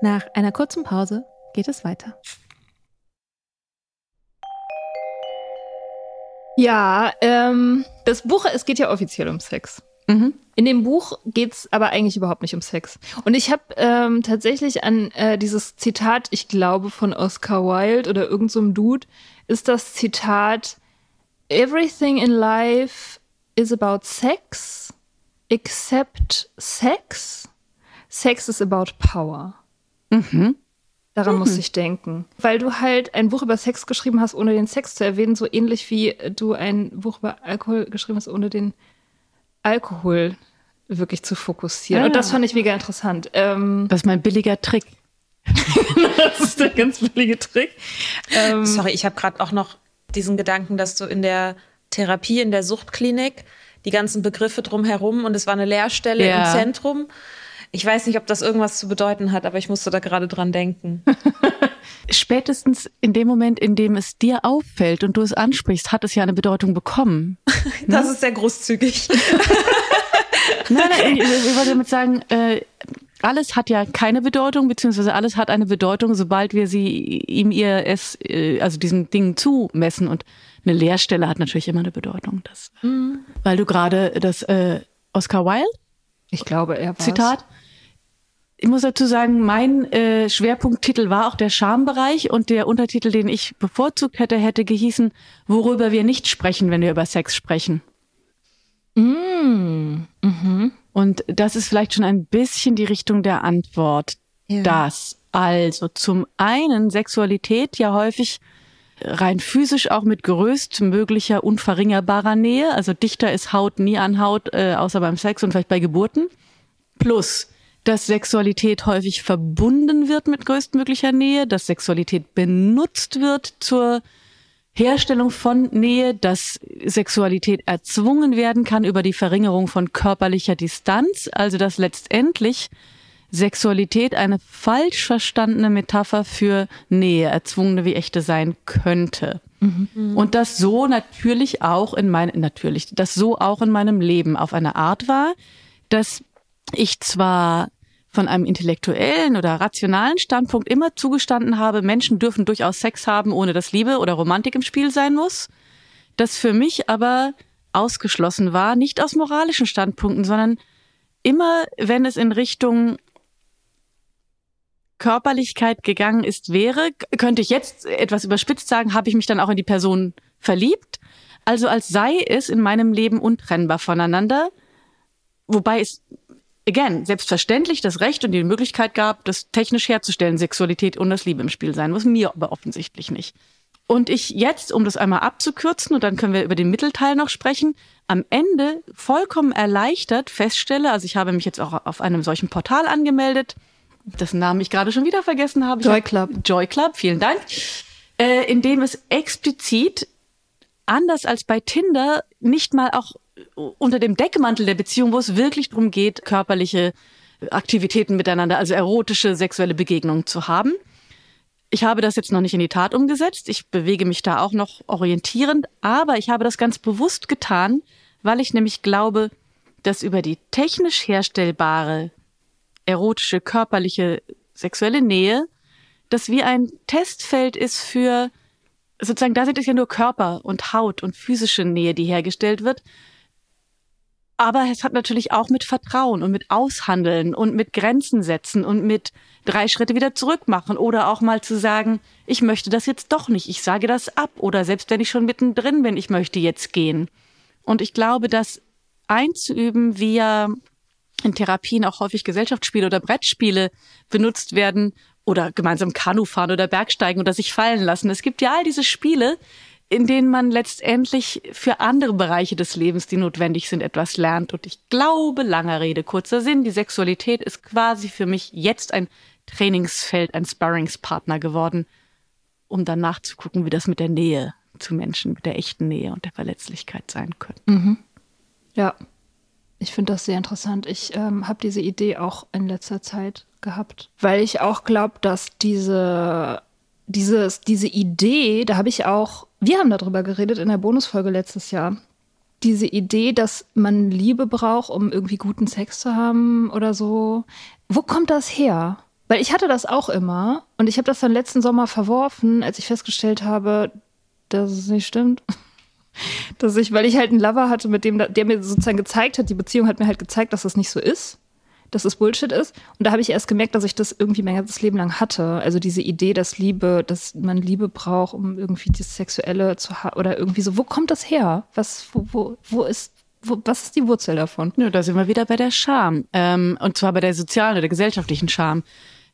Nach einer kurzen Pause geht es weiter. Ja, ähm, das Buch, es geht ja offiziell um Sex. Mhm. In dem Buch geht's aber eigentlich überhaupt nicht um Sex. Und ich habe ähm, tatsächlich an äh, dieses Zitat, ich glaube von Oscar Wilde oder irgendeinem so Dude, ist das Zitat Everything in life is about sex except sex. Sex is about power. Mhm. Daran mhm. muss ich denken. Weil du halt ein Buch über Sex geschrieben hast, ohne den Sex zu erwähnen, so ähnlich wie du ein Buch über Alkohol geschrieben hast, ohne den Alkohol wirklich zu fokussieren. Ah. Und das fand ich mega interessant. Ähm, das ist mein billiger Trick. das ist der ganz billige Trick. Ähm, Sorry, ich habe gerade auch noch diesen Gedanken, dass du in der Therapie, in der Suchtklinik, die ganzen Begriffe drumherum und es war eine Leerstelle ja. im Zentrum ich weiß nicht, ob das irgendwas zu bedeuten hat, aber ich musste da gerade dran denken. Spätestens in dem Moment, in dem es dir auffällt und du es ansprichst, hat es ja eine Bedeutung bekommen. das ne? ist sehr großzügig. nein, nein, ich, ich wollte damit sagen, äh, alles hat ja keine Bedeutung, beziehungsweise alles hat eine Bedeutung, sobald wir sie ihm ihr es, äh, also diesen Dingen zumessen. Und eine Leerstelle hat natürlich immer eine Bedeutung. Das, mhm. Weil du gerade das äh, Oscar Wilde, ich glaube, er war Zitat, ich muss dazu sagen, mein äh, Schwerpunkttitel war auch der Schambereich und der Untertitel, den ich bevorzugt hätte, hätte gehießen, worüber wir nicht sprechen, wenn wir über Sex sprechen. Mm. Mhm. Und das ist vielleicht schon ein bisschen die Richtung der Antwort. Ja. Das also zum einen Sexualität ja häufig rein physisch auch mit größtmöglicher unverringerbarer Nähe. Also dichter ist Haut nie an Haut, äh, außer beim Sex und vielleicht bei Geburten. Plus dass Sexualität häufig verbunden wird mit größtmöglicher Nähe, dass Sexualität benutzt wird zur Herstellung von Nähe, dass Sexualität erzwungen werden kann über die Verringerung von körperlicher Distanz, also dass letztendlich Sexualität eine falsch verstandene Metapher für Nähe, erzwungene wie echte sein könnte. Mhm. Und das so natürlich auch in meinem, natürlich, das so auch in meinem Leben auf eine Art war, dass ich zwar von einem intellektuellen oder rationalen Standpunkt immer zugestanden habe, Menschen dürfen durchaus Sex haben, ohne dass Liebe oder Romantik im Spiel sein muss, das für mich aber ausgeschlossen war, nicht aus moralischen Standpunkten, sondern immer, wenn es in Richtung Körperlichkeit gegangen ist, wäre, könnte ich jetzt etwas überspitzt sagen, habe ich mich dann auch in die Person verliebt. Also als sei es in meinem Leben untrennbar voneinander, wobei es again, selbstverständlich das Recht und die Möglichkeit gab, das technisch herzustellen, Sexualität und das Liebe im Spiel sein, was mir aber offensichtlich nicht. Und ich jetzt, um das einmal abzukürzen, und dann können wir über den Mittelteil noch sprechen, am Ende vollkommen erleichtert feststelle, also ich habe mich jetzt auch auf einem solchen Portal angemeldet, dessen Namen ich gerade schon wieder vergessen habe. Joy Club. Joy Club, vielen Dank äh, in dem es explizit, anders als bei Tinder, nicht mal auch unter dem Deckmantel der Beziehung, wo es wirklich darum geht, körperliche Aktivitäten miteinander, also erotische sexuelle Begegnungen zu haben. Ich habe das jetzt noch nicht in die Tat umgesetzt. Ich bewege mich da auch noch orientierend, aber ich habe das ganz bewusst getan, weil ich nämlich glaube, dass über die technisch herstellbare erotische, körperliche, sexuelle Nähe, das wie ein Testfeld ist für sozusagen, da sind es ja nur Körper und Haut und physische Nähe, die hergestellt wird. Aber es hat natürlich auch mit Vertrauen und mit Aushandeln und mit Grenzen setzen und mit drei Schritte wieder zurück machen oder auch mal zu sagen, ich möchte das jetzt doch nicht, ich sage das ab oder selbst wenn ich schon mittendrin bin, ich möchte jetzt gehen. Und ich glaube, das einzuüben, wie ja in Therapien auch häufig Gesellschaftsspiele oder Brettspiele benutzt werden oder gemeinsam Kanu fahren oder Bergsteigen oder sich fallen lassen. Es gibt ja all diese Spiele, in denen man letztendlich für andere Bereiche des Lebens, die notwendig sind, etwas lernt. Und ich glaube, langer Rede, kurzer Sinn, die Sexualität ist quasi für mich jetzt ein Trainingsfeld, ein Sparringspartner geworden, um dann nachzugucken, wie das mit der Nähe zu Menschen, mit der echten Nähe und der Verletzlichkeit sein könnte. Mhm. Ja, ich finde das sehr interessant. Ich ähm, habe diese Idee auch in letzter Zeit gehabt, weil ich auch glaube, dass diese dieses, diese Idee, da habe ich auch, wir haben darüber geredet in der Bonusfolge letztes Jahr. Diese Idee, dass man Liebe braucht, um irgendwie guten Sex zu haben oder so. Wo kommt das her? Weil ich hatte das auch immer und ich habe das dann letzten Sommer verworfen, als ich festgestellt habe, dass es nicht stimmt. Dass ich, weil ich halt einen Lover hatte, mit dem, der mir sozusagen gezeigt hat, die Beziehung hat mir halt gezeigt, dass das nicht so ist dass es Bullshit ist. Und da habe ich erst gemerkt, dass ich das irgendwie mein ganzes Leben lang hatte. Also diese Idee, dass Liebe, dass man Liebe braucht, um irgendwie das Sexuelle zu haben oder irgendwie so. Wo kommt das her? Was, wo, wo, wo ist, wo, was ist die Wurzel davon? Ja, da sind wir wieder bei der Scham. Ähm, und zwar bei der sozialen oder gesellschaftlichen Scham.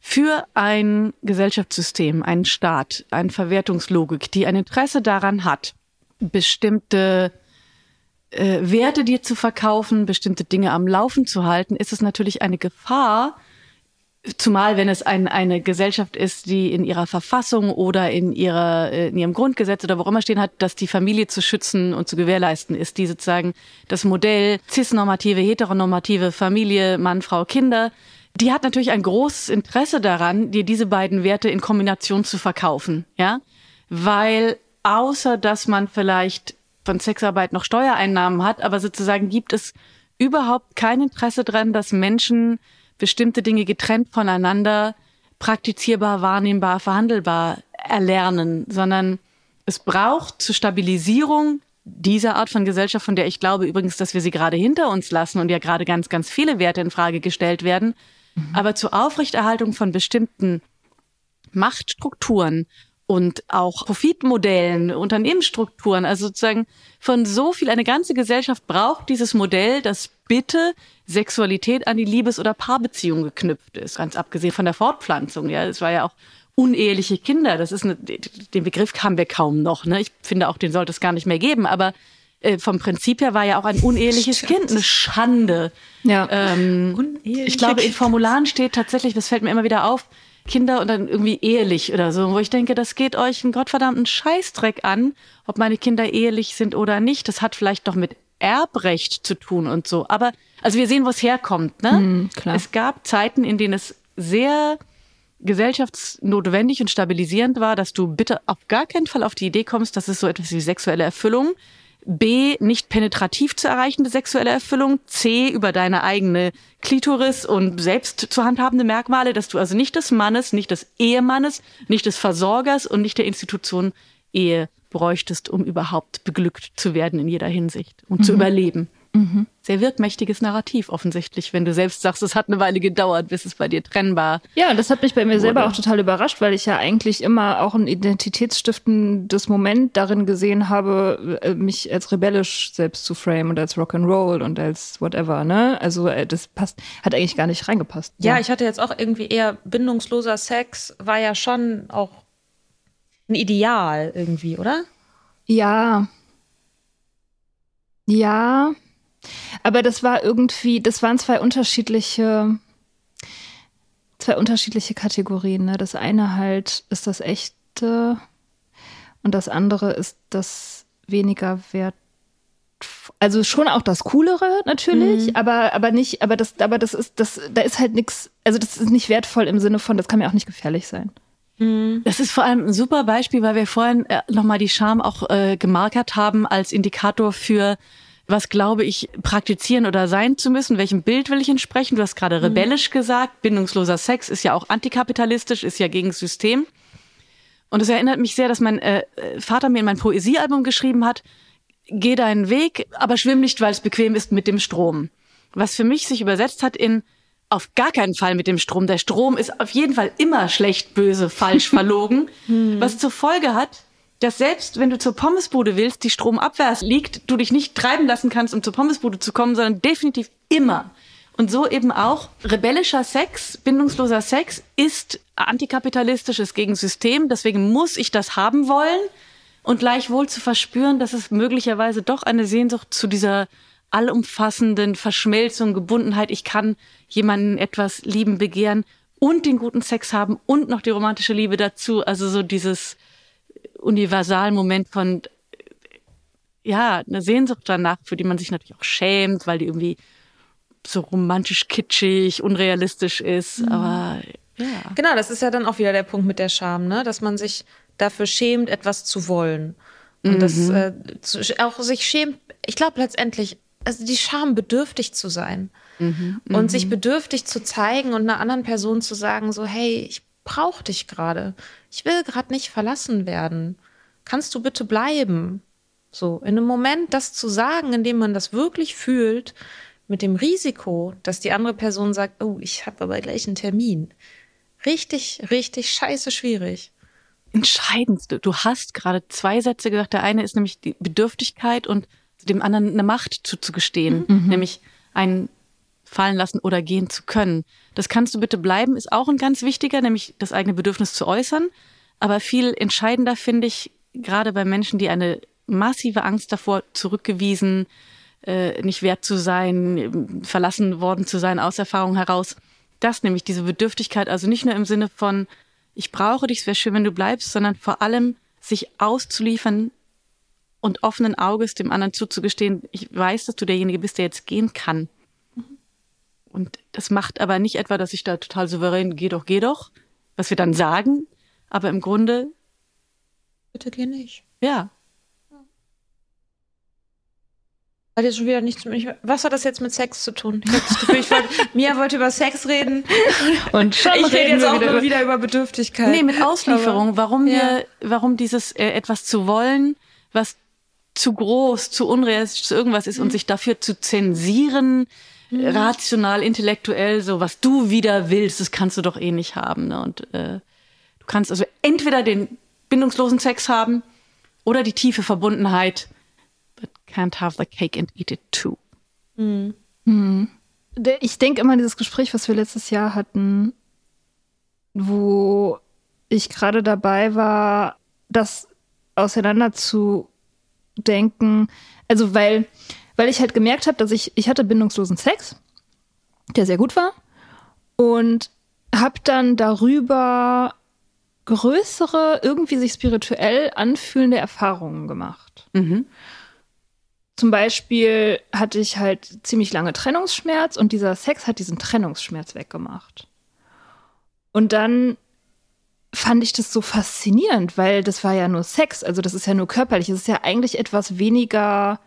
Für ein Gesellschaftssystem, einen Staat, eine Verwertungslogik, die ein Interesse daran hat, bestimmte äh, Werte dir zu verkaufen, bestimmte Dinge am Laufen zu halten, ist es natürlich eine Gefahr, Zumal wenn es ein, eine Gesellschaft ist, die in ihrer Verfassung oder in, ihrer, äh, in ihrem Grundgesetz oder wo immer stehen hat, dass die Familie zu schützen und zu gewährleisten ist, die sozusagen das Modell cisnormative, heteronormative Familie, Mann, Frau, Kinder, die hat natürlich ein großes Interesse daran, dir diese beiden Werte in Kombination zu verkaufen, ja, weil außer dass man vielleicht von Sexarbeit noch Steuereinnahmen hat, aber sozusagen gibt es überhaupt kein Interesse daran, dass Menschen bestimmte Dinge getrennt voneinander praktizierbar, wahrnehmbar, verhandelbar erlernen, sondern es braucht zur Stabilisierung dieser Art von Gesellschaft, von der ich glaube übrigens, dass wir sie gerade hinter uns lassen und ja gerade ganz, ganz viele Werte in Frage gestellt werden, mhm. aber zur Aufrechterhaltung von bestimmten Machtstrukturen und auch Profitmodellen, Unternehmensstrukturen, also sozusagen von so viel, eine ganze Gesellschaft braucht dieses Modell, das bitte Sexualität an die Liebes- oder Paarbeziehung geknüpft ist, ganz abgesehen von der Fortpflanzung. Ja, es war ja auch uneheliche Kinder. Das ist eine, den Begriff haben wir kaum noch. Ne? Ich finde auch, den sollte es gar nicht mehr geben. Aber äh, vom Prinzip her war ja auch ein uneheliches Stimmt. Kind eine Schande. Ja. Ähm, ich glaube, in Formularen steht tatsächlich, das fällt mir immer wieder auf, Kinder und dann irgendwie ehelich oder so, wo ich denke, das geht euch einen gottverdammten Scheißdreck an, ob meine Kinder ehelich sind oder nicht. Das hat vielleicht doch mit Erbrecht zu tun und so. Aber also wir sehen, wo es herkommt. Ne? Mm, es gab Zeiten, in denen es sehr gesellschaftsnotwendig und stabilisierend war, dass du bitte auf gar keinen Fall auf die Idee kommst, dass es so etwas wie sexuelle Erfüllung B, nicht penetrativ zu erreichende sexuelle Erfüllung, C, über deine eigene Klitoris und selbst zu handhabende Merkmale, dass du also nicht des Mannes, nicht des Ehemannes, nicht des Versorgers und nicht der Institution Ehe bräuchtest, um überhaupt beglückt zu werden in jeder Hinsicht und mhm. zu überleben. Mhm. Sehr wirkmächtiges Narrativ offensichtlich, wenn du selbst sagst, es hat eine Weile gedauert, bis es bei dir trennbar. Ja, das hat mich bei mir wurde. selber auch total überrascht, weil ich ja eigentlich immer auch ein identitätsstiftendes Moment darin gesehen habe, äh, mich als rebellisch selbst zu framen und als Rock'n'Roll und als whatever, ne? Also äh, das passt, hat eigentlich gar nicht reingepasst. Ja, ja, ich hatte jetzt auch irgendwie eher bindungsloser Sex, war ja schon auch ein Ideal irgendwie, oder? Ja. Ja, aber das war irgendwie, das waren zwei unterschiedliche, zwei unterschiedliche Kategorien. Ne? Das eine halt ist das echte, und das andere ist das weniger wert. Also schon auch das Coolere natürlich, mhm. aber, aber nicht, aber das, aber das ist, das, da ist halt nichts, also das ist nicht wertvoll im Sinne von, das kann mir auch nicht gefährlich sein. Mhm. Das ist vor allem ein super Beispiel, weil wir vorhin äh, nochmal die Scham auch äh, gemarkert haben als Indikator für was glaube ich praktizieren oder sein zu müssen, welchem Bild will ich entsprechen. Du hast gerade mhm. rebellisch gesagt, bindungsloser Sex ist ja auch antikapitalistisch, ist ja gegen das System. Und es erinnert mich sehr, dass mein äh, Vater mir in mein Poesiealbum geschrieben hat, geh deinen Weg, aber schwimm nicht, weil es bequem ist mit dem Strom. Was für mich sich übersetzt hat in auf gar keinen Fall mit dem Strom. Der Strom ist auf jeden Fall immer schlecht, böse, falsch, verlogen. Hm. Was zur Folge hat, dass selbst wenn du zur Pommesbude willst, die stromabwärts liegt, du dich nicht treiben lassen kannst, um zur Pommesbude zu kommen, sondern definitiv immer. Und so eben auch rebellischer Sex, bindungsloser Sex ist antikapitalistisches gegen System. Deswegen muss ich das haben wollen und gleichwohl zu verspüren, dass es möglicherweise doch eine Sehnsucht zu dieser allumfassenden Verschmelzung, Gebundenheit. Ich kann jemanden etwas lieben, begehren und den guten Sex haben und noch die romantische Liebe dazu. Also so dieses Universalmoment von, ja, eine Sehnsucht danach, für die man sich natürlich auch schämt, weil die irgendwie so romantisch kitschig, unrealistisch ist, mhm. aber ja. Genau, das ist ja dann auch wieder der Punkt mit der Scham, ne? dass man sich dafür schämt, etwas zu wollen. Und mhm. das äh, zu, auch sich schämt, ich glaube letztendlich, also die Scham, bedürftig zu sein. Mhm. Und sich mhm. bedürftig zu zeigen und einer anderen Person zu sagen, so, hey, ich brauche dich gerade. Ich will gerade nicht verlassen werden. Kannst du bitte bleiben? So, in einem Moment das zu sagen, in dem man das wirklich fühlt, mit dem Risiko, dass die andere Person sagt, oh, ich habe aber gleich einen Termin. Richtig, richtig scheiße schwierig. Entscheidend. Du hast gerade zwei Sätze gesagt. Der eine ist nämlich die Bedürftigkeit und dem anderen eine Macht zuzugestehen, mhm. nämlich einen fallen lassen oder gehen zu können. Das kannst du bitte bleiben, ist auch ein ganz wichtiger, nämlich das eigene Bedürfnis zu äußern. Aber viel entscheidender finde ich, gerade bei Menschen, die eine massive Angst davor zurückgewiesen, äh, nicht wert zu sein, verlassen worden zu sein aus Erfahrung heraus. Das nämlich, diese Bedürftigkeit, also nicht nur im Sinne von, ich brauche dich, es wäre schön, wenn du bleibst, sondern vor allem sich auszuliefern und offenen Auges dem anderen zuzugestehen, ich weiß, dass du derjenige bist, der jetzt gehen kann. Und das macht aber nicht etwa, dass ich da total souverän, geh doch, geh doch, was wir dann sagen, aber im Grunde. Bitte geh nicht. Ja. Hat jetzt schon wieder nichts mit. Was hat das jetzt mit Sex zu tun? Ich, das Gefühl, ich wollte, Mia wollte über Sex reden. Und schon ich rede jetzt auch wieder, wieder über Bedürftigkeit. Nee, mit Auslieferung. Aber, warum ja. wir, warum dieses äh, etwas zu wollen, was zu groß, zu unrealistisch, zu irgendwas ist mhm. und sich dafür zu zensieren, mhm. rational, intellektuell, so was du wieder willst, das kannst du doch eh nicht haben. Ne? Und äh, du kannst also entweder den bindungslosen Sex haben oder die tiefe Verbundenheit, but can't have the cake and eat it too. Mhm. Mhm. Ich denke immer an dieses Gespräch, was wir letztes Jahr hatten, wo ich gerade dabei war, das auseinander zu denken. Also weil weil ich halt gemerkt habe, dass ich, ich hatte bindungslosen Sex, der sehr gut war und habe dann darüber größere, irgendwie sich spirituell anfühlende Erfahrungen gemacht. Mhm. Zum Beispiel hatte ich halt ziemlich lange Trennungsschmerz und dieser Sex hat diesen Trennungsschmerz weggemacht. Und dann fand ich das so faszinierend, weil das war ja nur Sex, also das ist ja nur körperlich, es ist ja eigentlich etwas weniger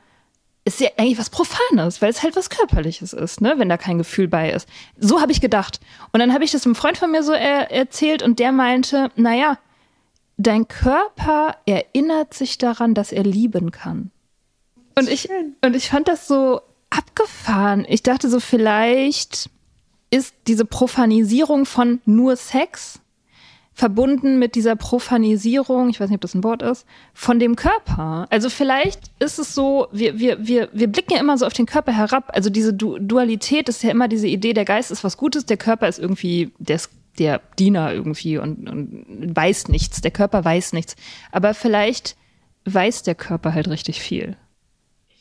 ist ja eigentlich was Profanes, weil es halt was Körperliches ist, ne, wenn da kein Gefühl bei ist. So habe ich gedacht. Und dann habe ich das einem Freund von mir so er erzählt und der meinte, naja, dein Körper erinnert sich daran, dass er lieben kann. Und ich, und ich fand das so abgefahren. Ich dachte so, vielleicht ist diese Profanisierung von nur Sex verbunden mit dieser Profanisierung, ich weiß nicht, ob das ein Wort ist, von dem Körper. Also vielleicht ist es so, wir, wir, wir, wir blicken ja immer so auf den Körper herab. Also diese du Dualität ist ja immer diese Idee, der Geist ist was Gutes, der Körper ist irgendwie der, der Diener irgendwie und, und weiß nichts. Der Körper weiß nichts. Aber vielleicht weiß der Körper halt richtig viel.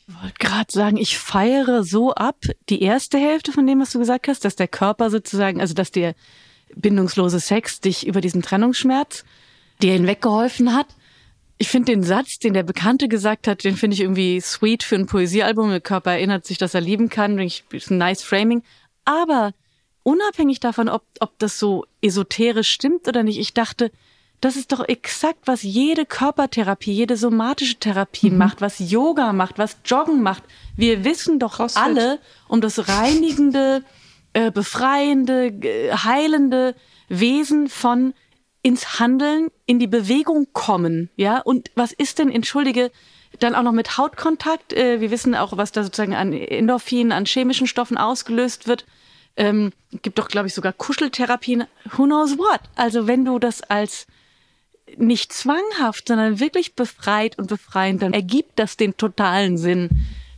Ich wollte gerade sagen, ich feiere so ab die erste Hälfte von dem, was du gesagt hast, dass der Körper sozusagen, also dass der bindungslose Sex dich über diesen Trennungsschmerz dir hinweggeholfen hat. ich finde den Satz, den der Bekannte gesagt hat, den finde ich irgendwie sweet für ein Poesiealbum. Der Körper erinnert sich, dass er lieben kann. Ich, ist ein nice Framing. Aber unabhängig davon, ob, ob das so esoterisch stimmt oder nicht, ich dachte, das ist doch exakt, was jede Körpertherapie, jede somatische Therapie mhm. macht, was Yoga macht, was Joggen macht. Wir wissen doch Crossfit. alle um das reinigende, äh, befreiende, heilende Wesen von ins Handeln, in die Bewegung kommen, ja. Und was ist denn, entschuldige, dann auch noch mit Hautkontakt? Äh, wir wissen auch, was da sozusagen an Endorphinen, an chemischen Stoffen ausgelöst wird. Ähm, gibt doch, glaube ich, sogar Kuscheltherapien. Who knows what? Also wenn du das als nicht zwanghaft, sondern wirklich befreit und befreiend, dann ergibt das den totalen Sinn.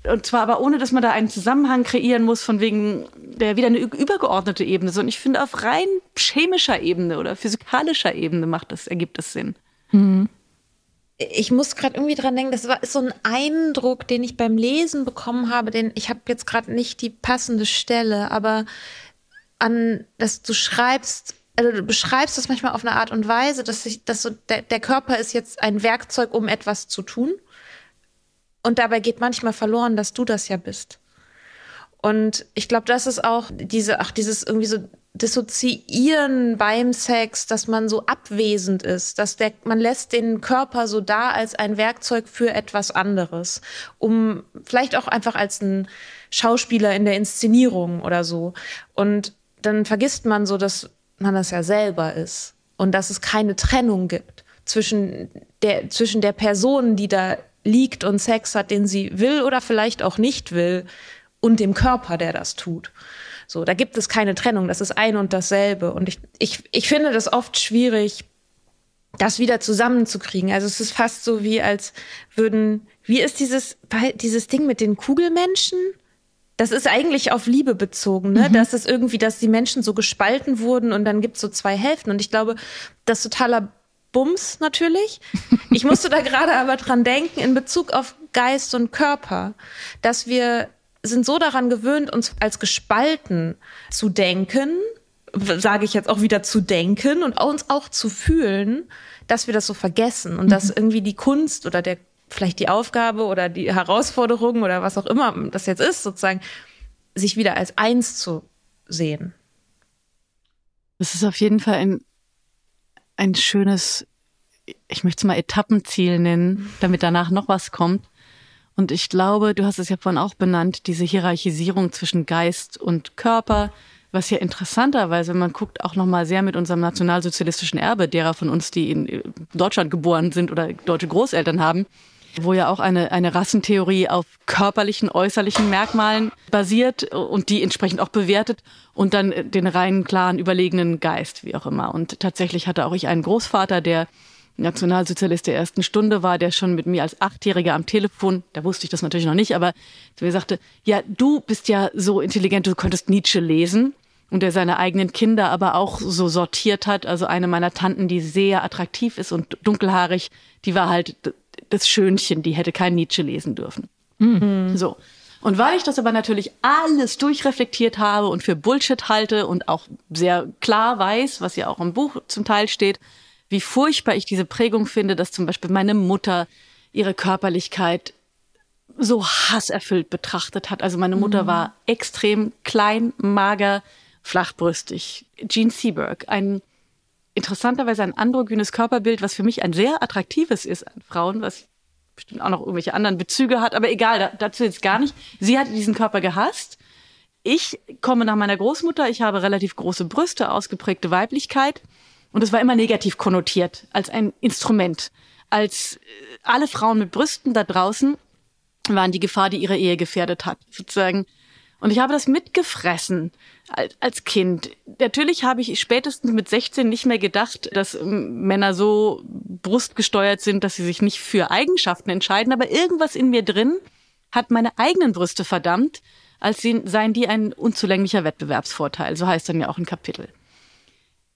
Und zwar aber ohne, dass man da einen Zusammenhang kreieren muss, von wegen der wieder eine übergeordnete Ebene, sondern ich finde auf rein chemischer Ebene oder physikalischer Ebene macht das, ergibt das Sinn. Mhm. Ich muss gerade irgendwie dran denken, das war so ein Eindruck, den ich beim Lesen bekommen habe, den ich habe jetzt gerade nicht die passende Stelle, aber an, dass du schreibst, also du beschreibst das manchmal auf eine Art und Weise, dass sich, dass so der, der Körper ist jetzt ein Werkzeug, um etwas zu tun. Und dabei geht manchmal verloren, dass du das ja bist. Und ich glaube, das ist auch diese, ach, dieses irgendwie so Dissoziieren beim Sex, dass man so abwesend ist, dass der, man lässt den Körper so da als ein Werkzeug für etwas anderes, um vielleicht auch einfach als ein Schauspieler in der Inszenierung oder so. Und dann vergisst man so, dass man das ja selber ist und dass es keine Trennung gibt zwischen der, zwischen der Person, die da liegt und Sex hat, den sie will oder vielleicht auch nicht will, und dem Körper, der das tut. So, da gibt es keine Trennung, das ist ein und dasselbe. Und ich, ich, ich finde das oft schwierig, das wieder zusammenzukriegen. Also es ist fast so wie als würden, wie ist dieses, dieses Ding mit den Kugelmenschen? Das ist eigentlich auf Liebe bezogen, ne? Mhm. Dass es irgendwie, dass die Menschen so gespalten wurden und dann gibt es so zwei Hälften. Und ich glaube, das totaler Bums natürlich. Ich musste da gerade aber dran denken in Bezug auf Geist und Körper, dass wir sind so daran gewöhnt, uns als gespalten zu denken, sage ich jetzt auch wieder zu denken und uns auch zu fühlen, dass wir das so vergessen und mhm. dass irgendwie die Kunst oder der vielleicht die Aufgabe oder die Herausforderung oder was auch immer das jetzt ist, sozusagen, sich wieder als eins zu sehen. Das ist auf jeden Fall ein ein schönes, ich möchte es mal Etappenziel nennen, damit danach noch was kommt. Und ich glaube, du hast es ja vorhin auch benannt, diese Hierarchisierung zwischen Geist und Körper, was ja interessanterweise, man guckt auch nochmal sehr mit unserem nationalsozialistischen Erbe derer von uns, die in Deutschland geboren sind oder deutsche Großeltern haben, wo ja auch eine, eine Rassentheorie auf körperlichen, äußerlichen Merkmalen basiert und die entsprechend auch bewertet und dann den reinen, klaren, überlegenen Geist, wie auch immer. Und tatsächlich hatte auch ich einen Großvater, der Nationalsozialist der ersten Stunde war, der schon mit mir als Achtjähriger am Telefon, da wusste ich das natürlich noch nicht, aber zu mir sagte, ja, du bist ja so intelligent, du könntest Nietzsche lesen. Und der seine eigenen Kinder aber auch so sortiert hat. Also eine meiner Tanten, die sehr attraktiv ist und dunkelhaarig, die war halt das Schönchen, die hätte kein Nietzsche lesen dürfen. Mhm. So. Und weil ich das aber natürlich alles durchreflektiert habe und für Bullshit halte und auch sehr klar weiß, was ja auch im Buch zum Teil steht, wie furchtbar ich diese Prägung finde, dass zum Beispiel meine Mutter ihre Körperlichkeit so hasserfüllt betrachtet hat. Also meine Mutter mhm. war extrem klein, mager, flachbrüstig. Jean Seberg, ein interessanterweise ein androgynes Körperbild, was für mich ein sehr attraktives ist an Frauen, was bestimmt auch noch irgendwelche anderen Bezüge hat, aber egal, da, dazu jetzt gar nicht. Sie hat diesen Körper gehasst. Ich komme nach meiner Großmutter, ich habe relativ große Brüste, ausgeprägte Weiblichkeit und es war immer negativ konnotiert als ein Instrument, als äh, alle Frauen mit Brüsten da draußen waren die Gefahr, die ihre Ehe gefährdet hat, sozusagen. Und ich habe das mitgefressen als Kind. Natürlich habe ich spätestens mit 16 nicht mehr gedacht, dass ähm, Männer so brustgesteuert sind, dass sie sich nicht für Eigenschaften entscheiden. Aber irgendwas in mir drin hat meine eigenen Brüste verdammt, als seien die ein unzulänglicher Wettbewerbsvorteil. So heißt dann ja auch ein Kapitel.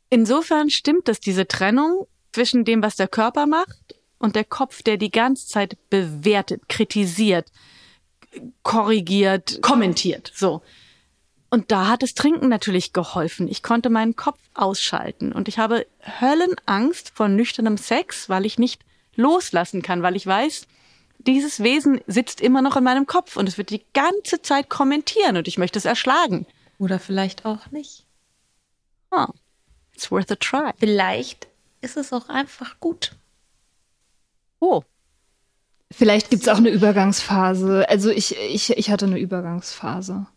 Insofern stimmt es, diese Trennung zwischen dem, was der Körper macht und der Kopf, der die ganze Zeit bewertet, kritisiert, korrigiert, kommentiert. So. Und da hat das Trinken natürlich geholfen. Ich konnte meinen Kopf ausschalten und ich habe Höllenangst vor nüchternem Sex, weil ich nicht loslassen kann, weil ich weiß, dieses Wesen sitzt immer noch in meinem Kopf und es wird die ganze Zeit kommentieren und ich möchte es erschlagen. Oder vielleicht auch nicht. Oh, it's worth a try. Vielleicht ist es auch einfach gut. Oh. Vielleicht gibt es auch eine Übergangsphase. Also ich, ich, ich hatte eine Übergangsphase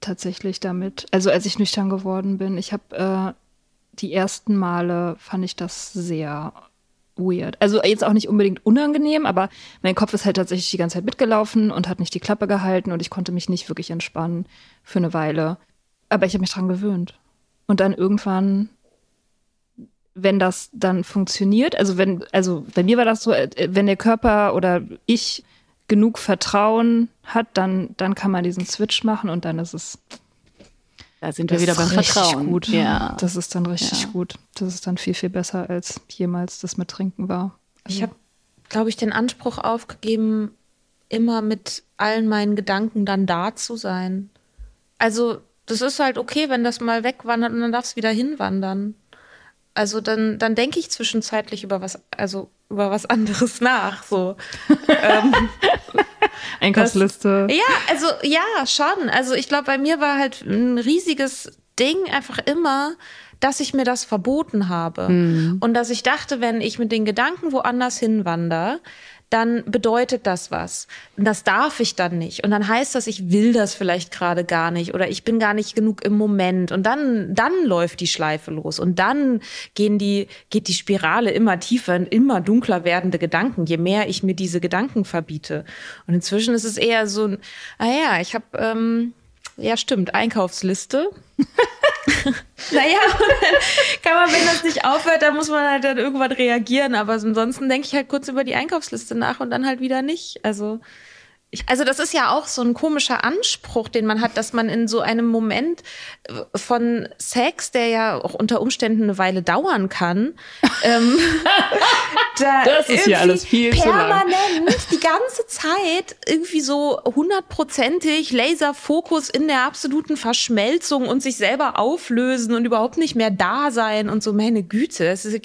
tatsächlich damit. Also als ich nüchtern geworden bin. Ich habe äh, die ersten Male fand ich das sehr weird. Also jetzt auch nicht unbedingt unangenehm, aber mein Kopf ist halt tatsächlich die ganze Zeit mitgelaufen und hat nicht die Klappe gehalten und ich konnte mich nicht wirklich entspannen für eine Weile. Aber ich habe mich dran gewöhnt. Und dann irgendwann wenn das dann funktioniert, also wenn, also bei mir war das so, äh, wenn der Körper oder ich genug Vertrauen hat, dann, dann kann man diesen Switch machen und dann ist es. Da sind wir wieder beim Vertrauen. Gut. Ja. Das ist dann richtig Ja. gut. Das ist dann viel, viel besser, als jemals das mit Trinken war. Ich habe, glaube ich, den Anspruch aufgegeben, immer mit allen meinen Gedanken dann da zu sein. Also, das ist halt okay, wenn das mal wegwandert und dann darf es wieder hinwandern. Also dann, dann denke ich zwischenzeitlich über was, also über was anderes nach. So. ähm, Einkaufsliste. ja, also ja, schon. Also ich glaube, bei mir war halt ein riesiges Ding einfach immer, dass ich mir das verboten habe. Und dass ich dachte, wenn ich mit den Gedanken woanders hinwandere, dann bedeutet das was. Und das darf ich dann nicht. Und dann heißt das, ich will das vielleicht gerade gar nicht oder ich bin gar nicht genug im Moment. Und dann, dann läuft die Schleife los. Und dann gehen die, geht die Spirale immer tiefer in immer dunkler werdende Gedanken, je mehr ich mir diese Gedanken verbiete. Und inzwischen ist es eher so ein, ah ja, ich habe, ähm, ja stimmt, Einkaufsliste. naja, dann kann man, wenn das nicht aufhört, dann muss man halt dann irgendwann reagieren. Aber ansonsten denke ich halt kurz über die Einkaufsliste nach und dann halt wieder nicht. Also, also das ist ja auch so ein komischer Anspruch, den man hat, dass man in so einem Moment äh, von Sex, der ja auch unter Umständen eine Weile dauern kann, ähm, da Das ist irgendwie alles viel zu permanent die ganze Zeit irgendwie so hundertprozentig Laserfokus in der absoluten Verschmelzung und sich selber auflösen und überhaupt nicht mehr da sein und so meine Güte, das ist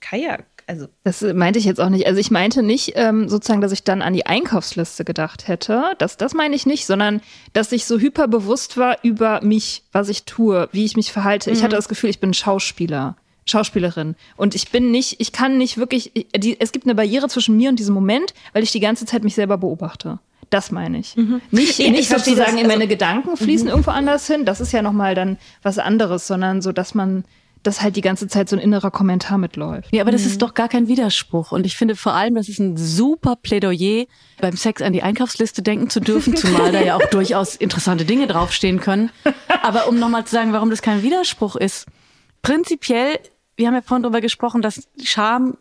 Kajak. Also Das meinte ich jetzt auch nicht. Also ich meinte nicht ähm, sozusagen, dass ich dann an die Einkaufsliste gedacht hätte. Das, das meine ich nicht, sondern dass ich so hyperbewusst war über mich, was ich tue, wie ich mich verhalte. Ich hatte das Gefühl, ich bin Schauspieler. Schauspielerin. Und ich bin nicht, ich kann nicht wirklich, die, es gibt eine Barriere zwischen mir und diesem Moment, weil ich die ganze Zeit mich selber beobachte. Das meine ich. Nicht, Ja, ich nicht verstehe sozusagen das, in meine also- Gedanken fließen irgendwo anders hin. Das ist ja nochmal dann was anderes, sondern so, dass man, dass halt die ganze Zeit so ein innerer Kommentar mitläuft. Ja, aber das ist doch gar kein Widerspruch. Und ich finde vor allem, das ist ein super Plädoyer, beim Sex an die Einkaufsliste denken zu dürfen, zumal da ja auch durchaus interessante Dinge draufstehen können. Aber um nochmal zu sagen, warum das kein Widerspruch ist. Prinzipiell, wir haben ja vorhin darüber gesprochen, dass Scham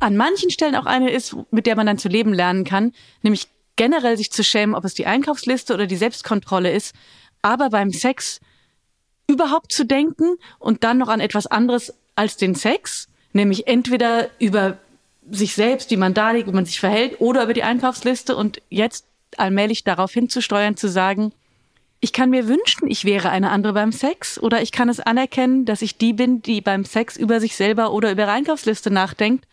an manchen Stellen auch eine ist, mit der man dann zu leben lernen kann, nämlich generell sich zu schämen, ob es die Einkaufsliste oder die Selbstkontrolle ist. Aber beim Sex überhaupt zu denken und dann noch an etwas anderes als den Sex, nämlich entweder über sich selbst, wie man da liegt, wie man sich verhält, oder über die Einkaufsliste und jetzt allmählich darauf hinzusteuern, zu sagen, ich kann mir wünschen, ich wäre eine andere beim Sex, oder ich kann es anerkennen, dass ich die bin, die beim Sex über sich selber oder über ihre Einkaufsliste nachdenkt.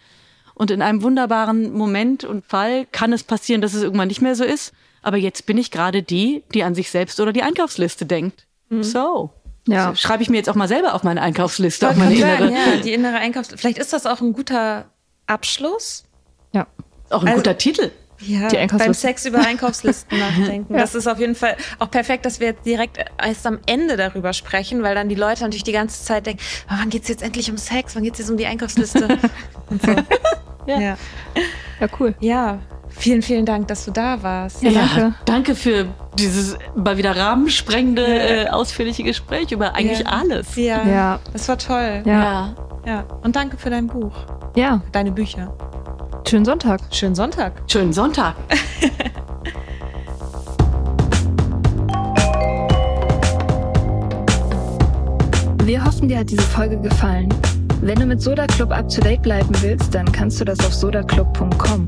Und in einem wunderbaren Moment und Fall kann es passieren, dass es irgendwann nicht mehr so ist. Aber jetzt bin ich gerade die, die an sich selbst oder die Einkaufsliste denkt. So. Ja. Das schreibe ich mir jetzt auch mal selber auf meine Einkaufsliste, auf meine innere. sagen, ja, die innere Einkaufsliste. Vielleicht ist das auch ein guter Abschluss. Ja. Auch ein Also- guter Titel. Ja, beim Sex über Einkaufslisten nachdenken. Das ist auf jeden Fall auch perfekt, dass wir jetzt direkt erst am Ende darüber sprechen, weil dann die Leute natürlich die ganze Zeit denken, "Ah, wann geht's jetzt endlich um Sex? Wann geht's jetzt um die Einkaufsliste? Und so. ja. ja. Ja, cool. Vielen, vielen Dank, dass du da warst. Ja, danke. danke für dieses mal wieder rahmensprengende, äh, ausführliche Gespräch über eigentlich Ja. alles. Ja, Ja. das war toll. Ja. Ja. Und danke für dein Buch, Ja. deine Bücher. Schönen Sonntag. Schönen Sonntag. Schönen Sonntag. Wir hoffen, dir hat diese Folge gefallen. Wenn du mit Soda Club up to date bleiben willst, dann kannst du das auf sodaclub.com.